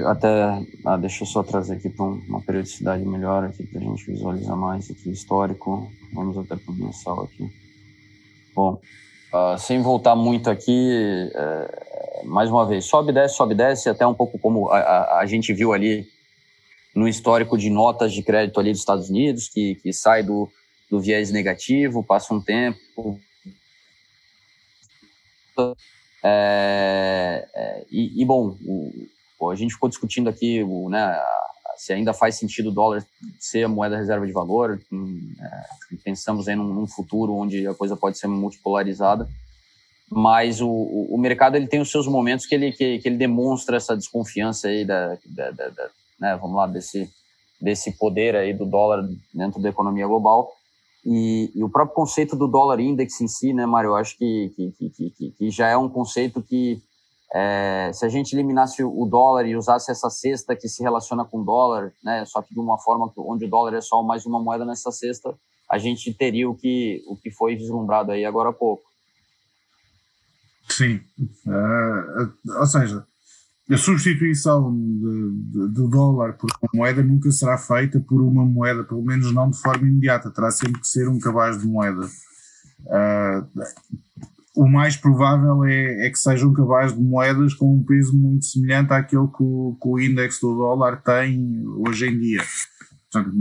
até. Ah, deixa eu só trazer aqui para uma periodicidade melhor aqui para a gente visualizar mais aqui histórico. Vamos até para o mensal aqui. Bom, uh, sem voltar muito aqui, uh, mais uma vez, sobe, desce, sobe, desce, até um pouco como a, a, a, gente viu ali no histórico de notas de crédito ali dos Estados Unidos, que, que sai do, do viés negativo, passa um tempo, é, é, e, e, bom, o, a gente ficou discutindo aqui o, né, se ainda faz sentido o dólar ser a moeda reserva de valor. É, pensamos num, num, futuro onde a coisa pode ser multipolarizada, mas o, o, mercado ele tem os seus momentos que ele, que, que ele demonstra essa desconfiança aí da, da, da, da né, vamos lá, desse, desse poder aí do dólar dentro da economia global. E, e, o próprio conceito do dólar index em si, né, Mário, eu acho que, que, que, que já é um conceito que, é, se a gente eliminasse o dólar e usasse essa cesta que se relaciona com o dólar, né, só que de uma forma onde o dólar é só mais uma moeda nessa cesta, a gente teria o que, o que foi vislumbrado aí agora há pouco. Sim, uh, ou seja, a substituição do dólar por uma moeda nunca será feita por uma moeda, pelo menos não de forma imediata, terá sempre que ser um cabaz de moeda. Uh, o mais provável é, é, que seja um cabaz de moedas com um peso muito semelhante àquele que o, que o índice do dólar tem hoje em dia. Portanto,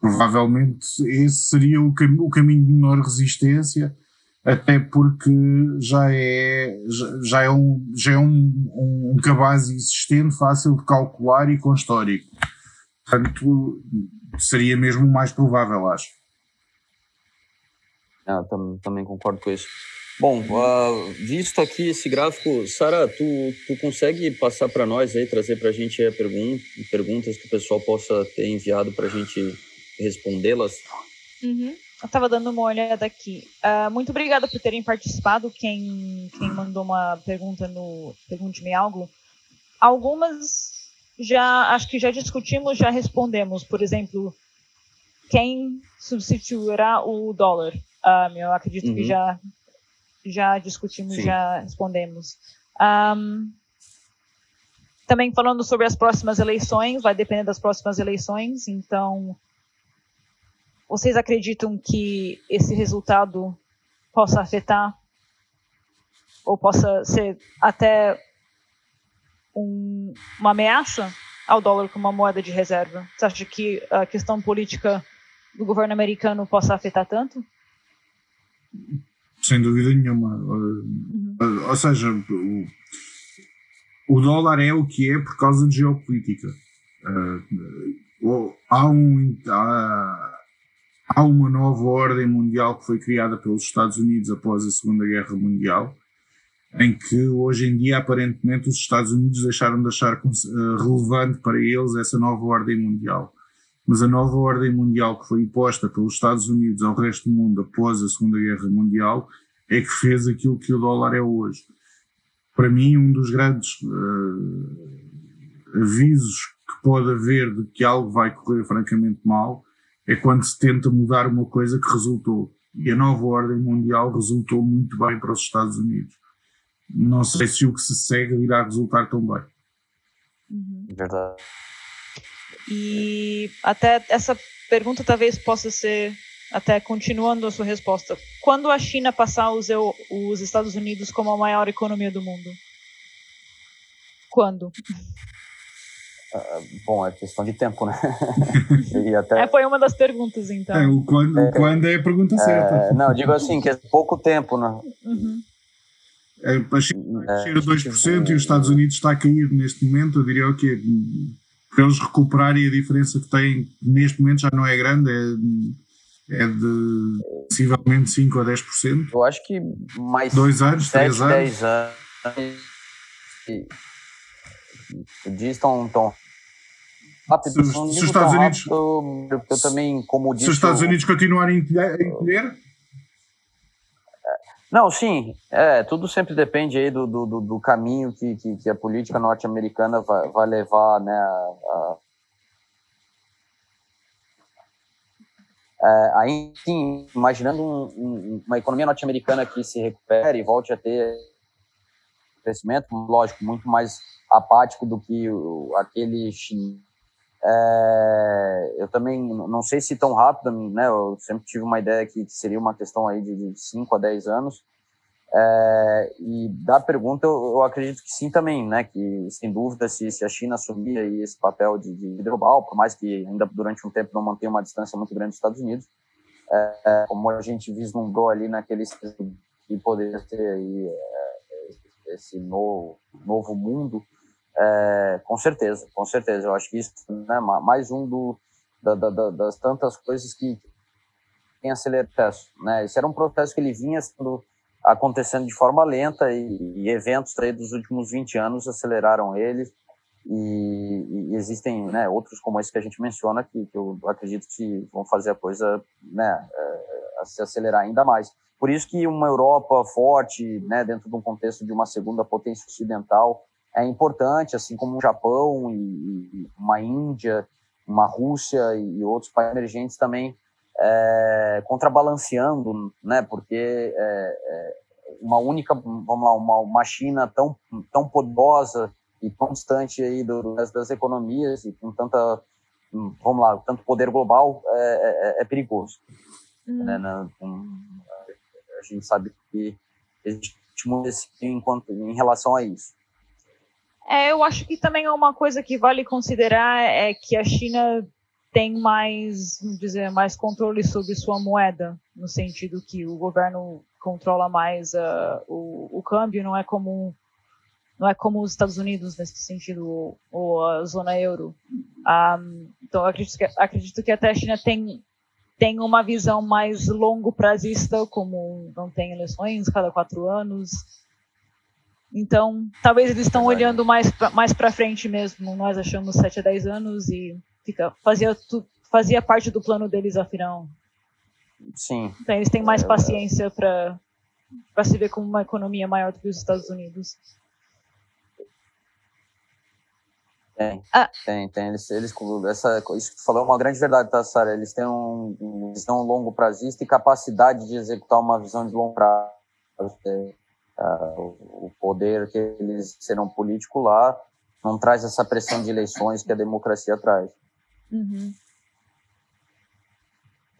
provavelmente esse seria o, cam o caminho de menor resistência até porque já é, já é, um, já é um, um, um cabaz existente, fácil de calcular e com histórico. Portanto, seria mesmo o mais provável, acho. Ah, também, também concordo com isso. Bom, uh, visto aqui esse gráfico, Sara, tu, tu consegue passar para nós aí, trazer para a gente a pergun perguntas que o pessoal possa ter enviado para a gente respondê-las? Uhum. Eu estava dando uma olhada aqui. Uh, muito obrigada por terem participado. Quem, quem mandou uma pergunta no Pergunte-me Algo. algumas já acho que já discutimos, já respondemos. Por exemplo, quem substituirá o dólar? Um, eu acredito uhum. que já já discutimos, Sim. já respondemos. Um, também falando sobre as próximas eleições, vai depender das próximas eleições. Então, vocês acreditam que esse resultado possa afetar ou possa ser até um, uma ameaça ao dólar como uma moeda de reserva? Você acha que a questão política do governo americano possa afetar tanto? Sem dúvida nenhuma. Uhum. Ou seja, o, o, dólar é o que é por causa de geopolítica. Uh, há, um, há, há uma nova ordem mundial que foi criada pelos Estados Unidos após a Segunda Guerra Mundial em que hoje em dia aparentemente os Estados Unidos deixaram de achar uh, relevante para eles essa nova ordem mundial. Mas a nova ordem mundial que foi imposta pelos Estados Unidos ao resto do mundo após a Segunda Guerra Mundial é que fez aquilo que o dólar é hoje. Para mim, um dos grandes uh, avisos que pode haver de que algo vai correr francamente mal é quando se tenta mudar uma coisa que resultou. E a nova ordem mundial resultou muito bem para os Estados Unidos não sei se o que se segue irá resultar tão bem. Uhum. Verdade. E até essa pergunta talvez possa ser, até continuando a sua resposta, quando a China passar os, os Estados Unidos como a maior economia do mundo? Quando? Uh, bom, é questão de tempo, né? [LAUGHS] até... é, foi uma das perguntas, então. É, o quando, é, quando é a pergunta é, certa. Não, digo assim, que é pouco tempo, né? Uhum. A China a 2% e os Estados Unidos está a cair neste momento. Eu diria o quê? Para eles recuperarem a diferença que têm neste momento já não é grande, é, é de possivelmente 5 a 10%. Eu acho que mais dois anos, 7, três anos. 10 anos. Dias tão, rápido. Se, se os Estados Unidos. Rápido, eu também, como Se os Estados Unidos continuarem a encolher não, sim, é, tudo sempre depende aí do, do, do caminho que, que, que, a política norte-americana vai, vai levar, né, a, a É, aí, sim, imaginando um, um, uma economia norte-americana que se recupere e volte a ter crescimento, lógico, muito mais apático do que o, aquele chinês. É, eu também não sei se tão rápido, né? Eu sempre tive uma ideia que seria uma questão aí de 5 a 10 anos. É, e da pergunta, eu, eu, acredito que sim também, né? Que sem dúvida, se, se a China assumir aí esse papel de, de global, por mais que ainda durante um tempo não mantenha uma distância muito grande dos Estados Unidos, é, é como a gente vislumbrou ali naquele que poderia ter aí é, esse novo, novo mundo, é, com certeza, com certeza. Eu acho que isso né, mais um do, da, da, das tantas coisas que tem acelerado. Né? Esse era um processo que ele vinha sendo acontecendo de forma lenta e, e eventos aí dos últimos 20 anos aceleraram ele. E, e existem né, outros como esse que a gente menciona que, que, eu acredito que vão fazer a coisa né, é, se acelerar ainda mais. Por isso que uma Europa forte, né, dentro de um contexto de uma segunda potência ocidental, é importante, assim como o Japão e, uma Índia, uma Rússia e outros países emergentes também é, contrabalanceando, né? Porque é, é, uma única, vamos lá, uma, uma China tão tão poderosa e tão distante aí do, das, das economias e com tanta, vamos lá, tanto poder global é, é, é perigoso. Hum. Né? a gente sabe que existe muito enquanto em relação a isso. É, eu acho que também é uma coisa que vale considerar é que a China tem mais, dizer, mais controle sobre sua moeda, no sentido que o governo controla mais uh, o, o câmbio, não é como não é como os Estados Unidos nesse sentido ou, ou a zona euro. Um, então eu acredito que, acredito que até a China tem tem uma visão mais longo prazista, como não tem eleições cada quatro anos, então, talvez eles estão olhando mais pra, mais para frente mesmo. Nós achamos 7 a 10 anos e fica fazia tu, fazia parte do plano deles afinal. Sim. Então eles têm mais é, paciência para para se ver como uma economia maior do que os Estados Unidos. Tem, ah. tem, tem. Eles, eles, essa, isso que tu falou é uma grande verdade, tá, Sara? Eles têm um, uma visão longo prazista e capacidade de executar uma visão de longo prazo. Uh, o poder que eles serão político lá não traz essa pressão de eleições que a democracia traz. Uhum.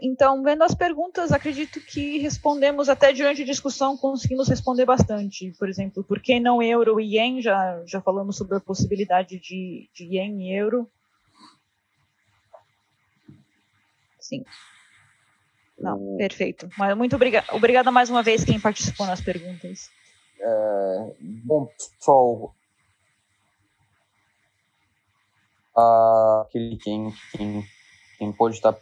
Então, vendo as perguntas, acredito que respondemos até durante a discussão, conseguimos responder bastante. Por exemplo, por que não euro e ien? Já, já falamos sobre a possibilidade de, de ien e euro. Sim. Não, perfeito. Mas muito obrigada. Obrigada mais uma vez quem participou nas perguntas. É, bom, pessoal, uh, quem, quem, quem pode estar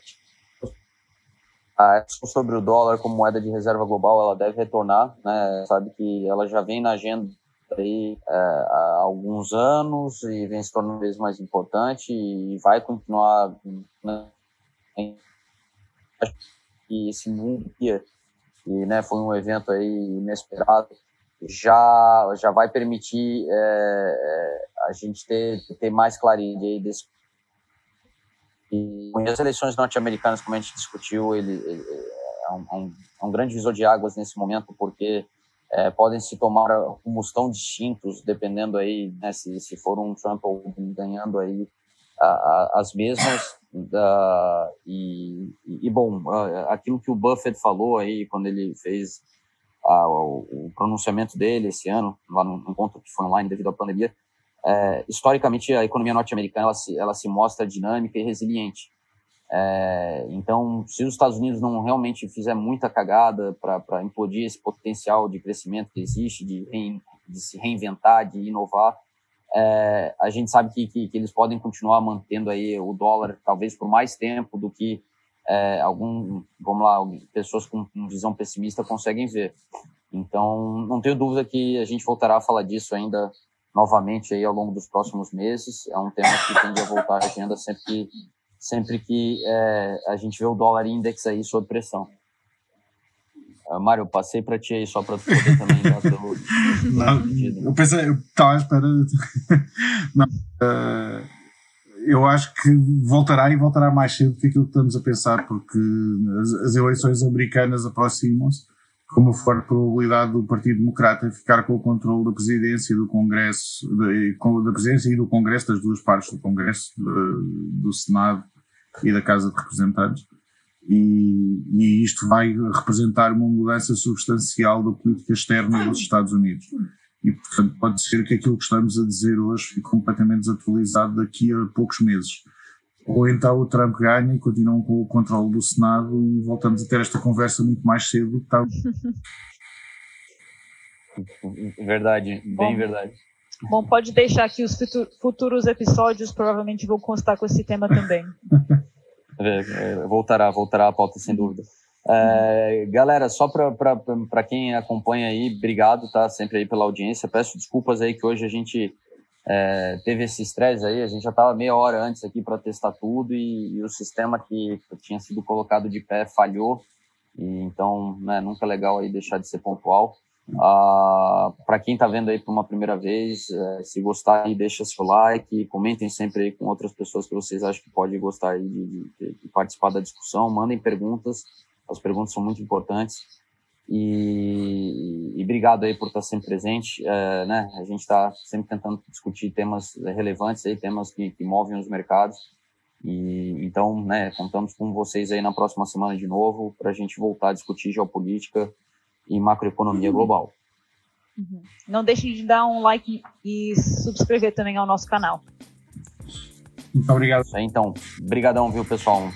a discussão sobre o dólar como moeda de reserva global ela deve retornar, né? Sabe que ela já vem na agenda aí é, há alguns anos e vem se tornando vez mais importante e vai continuar. Né? E esse mundo e, né, foi um evento aí inesperado já já vai permitir é, é a gente ter ter mais clareza desse e as eleições norte-americanas, como a gente discutiu, ele, ele é, um, é, um, é, grande visor de águas nesse momento, porque é, podem se tomar rumos tão distintos, dependendo aí, né, se, se for um Trump ou ganhando aí a, a, as mesmas. Da, e, e, bom, aquilo que o Buffett falou aí, quando ele fez a, o, pronunciamento dele esse ano, lá no encontro que foi online devido à pandemia, é, historicamente a economia norte-americana ela se, ela se mostra dinâmica e resiliente. É, então, se os Estados Unidos não realmente fizer muita cagada para implodir esse potencial de crescimento que existe, de, rein, de se reinventar, de inovar, é, a gente sabe que, que, que, eles podem continuar mantendo aí o dólar talvez por mais tempo do que é, algum, vamos lá, pessoas com visão pessimista conseguem ver. Então, não tenho dúvida que a gente voltará a falar disso ainda novamente aí ao longo dos próximos meses. É um tema que tende a voltar à agenda sempre que, sempre que é, a gente vê o dólar index aí sob pressão. Uh, Mário, passei para ti aí só para poder também dar teu, [LAUGHS] Não, Eu pensei, eu estava à espera. [LAUGHS] Não, uh, eu acho que voltará e voltará mais cedo do que aquilo que estamos a pensar, porque as, as eleições americanas aproximam-se com uma forte probabilidade do Partido Democrata ficar com o controle da presidência do Congresso, de, da presidência e do Congresso, das duas partes do Congresso, de, do Senado e da Casa de Representantes. E, e, isto vai representar uma mudança substancial da política externa dos Estados Unidos. E, portanto, pode ser que aquilo que estamos a dizer hoje fique completamente desatualizado daqui a poucos meses ou então o Trump ganha e continuam com o controle do Senado e voltamos a ter esta conversa muito mais cedo do que estava. Verdade, bem bom, verdade. Bom, pode deixar que os futuros episódios provavelmente vão constar com esse tema também. [LAUGHS] É, é, voltará, voltará a pauta sem dúvida. É, galera, só para quem acompanha aí, obrigado, tá? Sempre aí pela audiência. Peço desculpas aí que hoje a gente é, teve esse estresse aí, a gente já estava meia hora antes aqui para testar tudo e, e, o sistema que tinha sido colocado de pé falhou, e então né, nunca é legal aí deixar de ser pontual. Ah, para quem está vendo aí por uma primeira vez, é, se gostar aí, deixa seu like, comentem sempre aí com outras pessoas que vocês acham que podem gostar aí de, de, de participar da discussão, mandem perguntas, as perguntas são muito importantes. E, e, obrigado aí por estar sempre presente. É, né? A gente está sempre tentando discutir temas relevantes, aí, temas que, que movem os mercados. E então, né, contamos com vocês aí na próxima semana de novo para a gente voltar a discutir geopolítica e macroeconomia uhum. global. Uhum. Não deixem de dar um like e subscrever também ao nosso canal. Muito obrigado. Então, brigadão, viu, pessoal?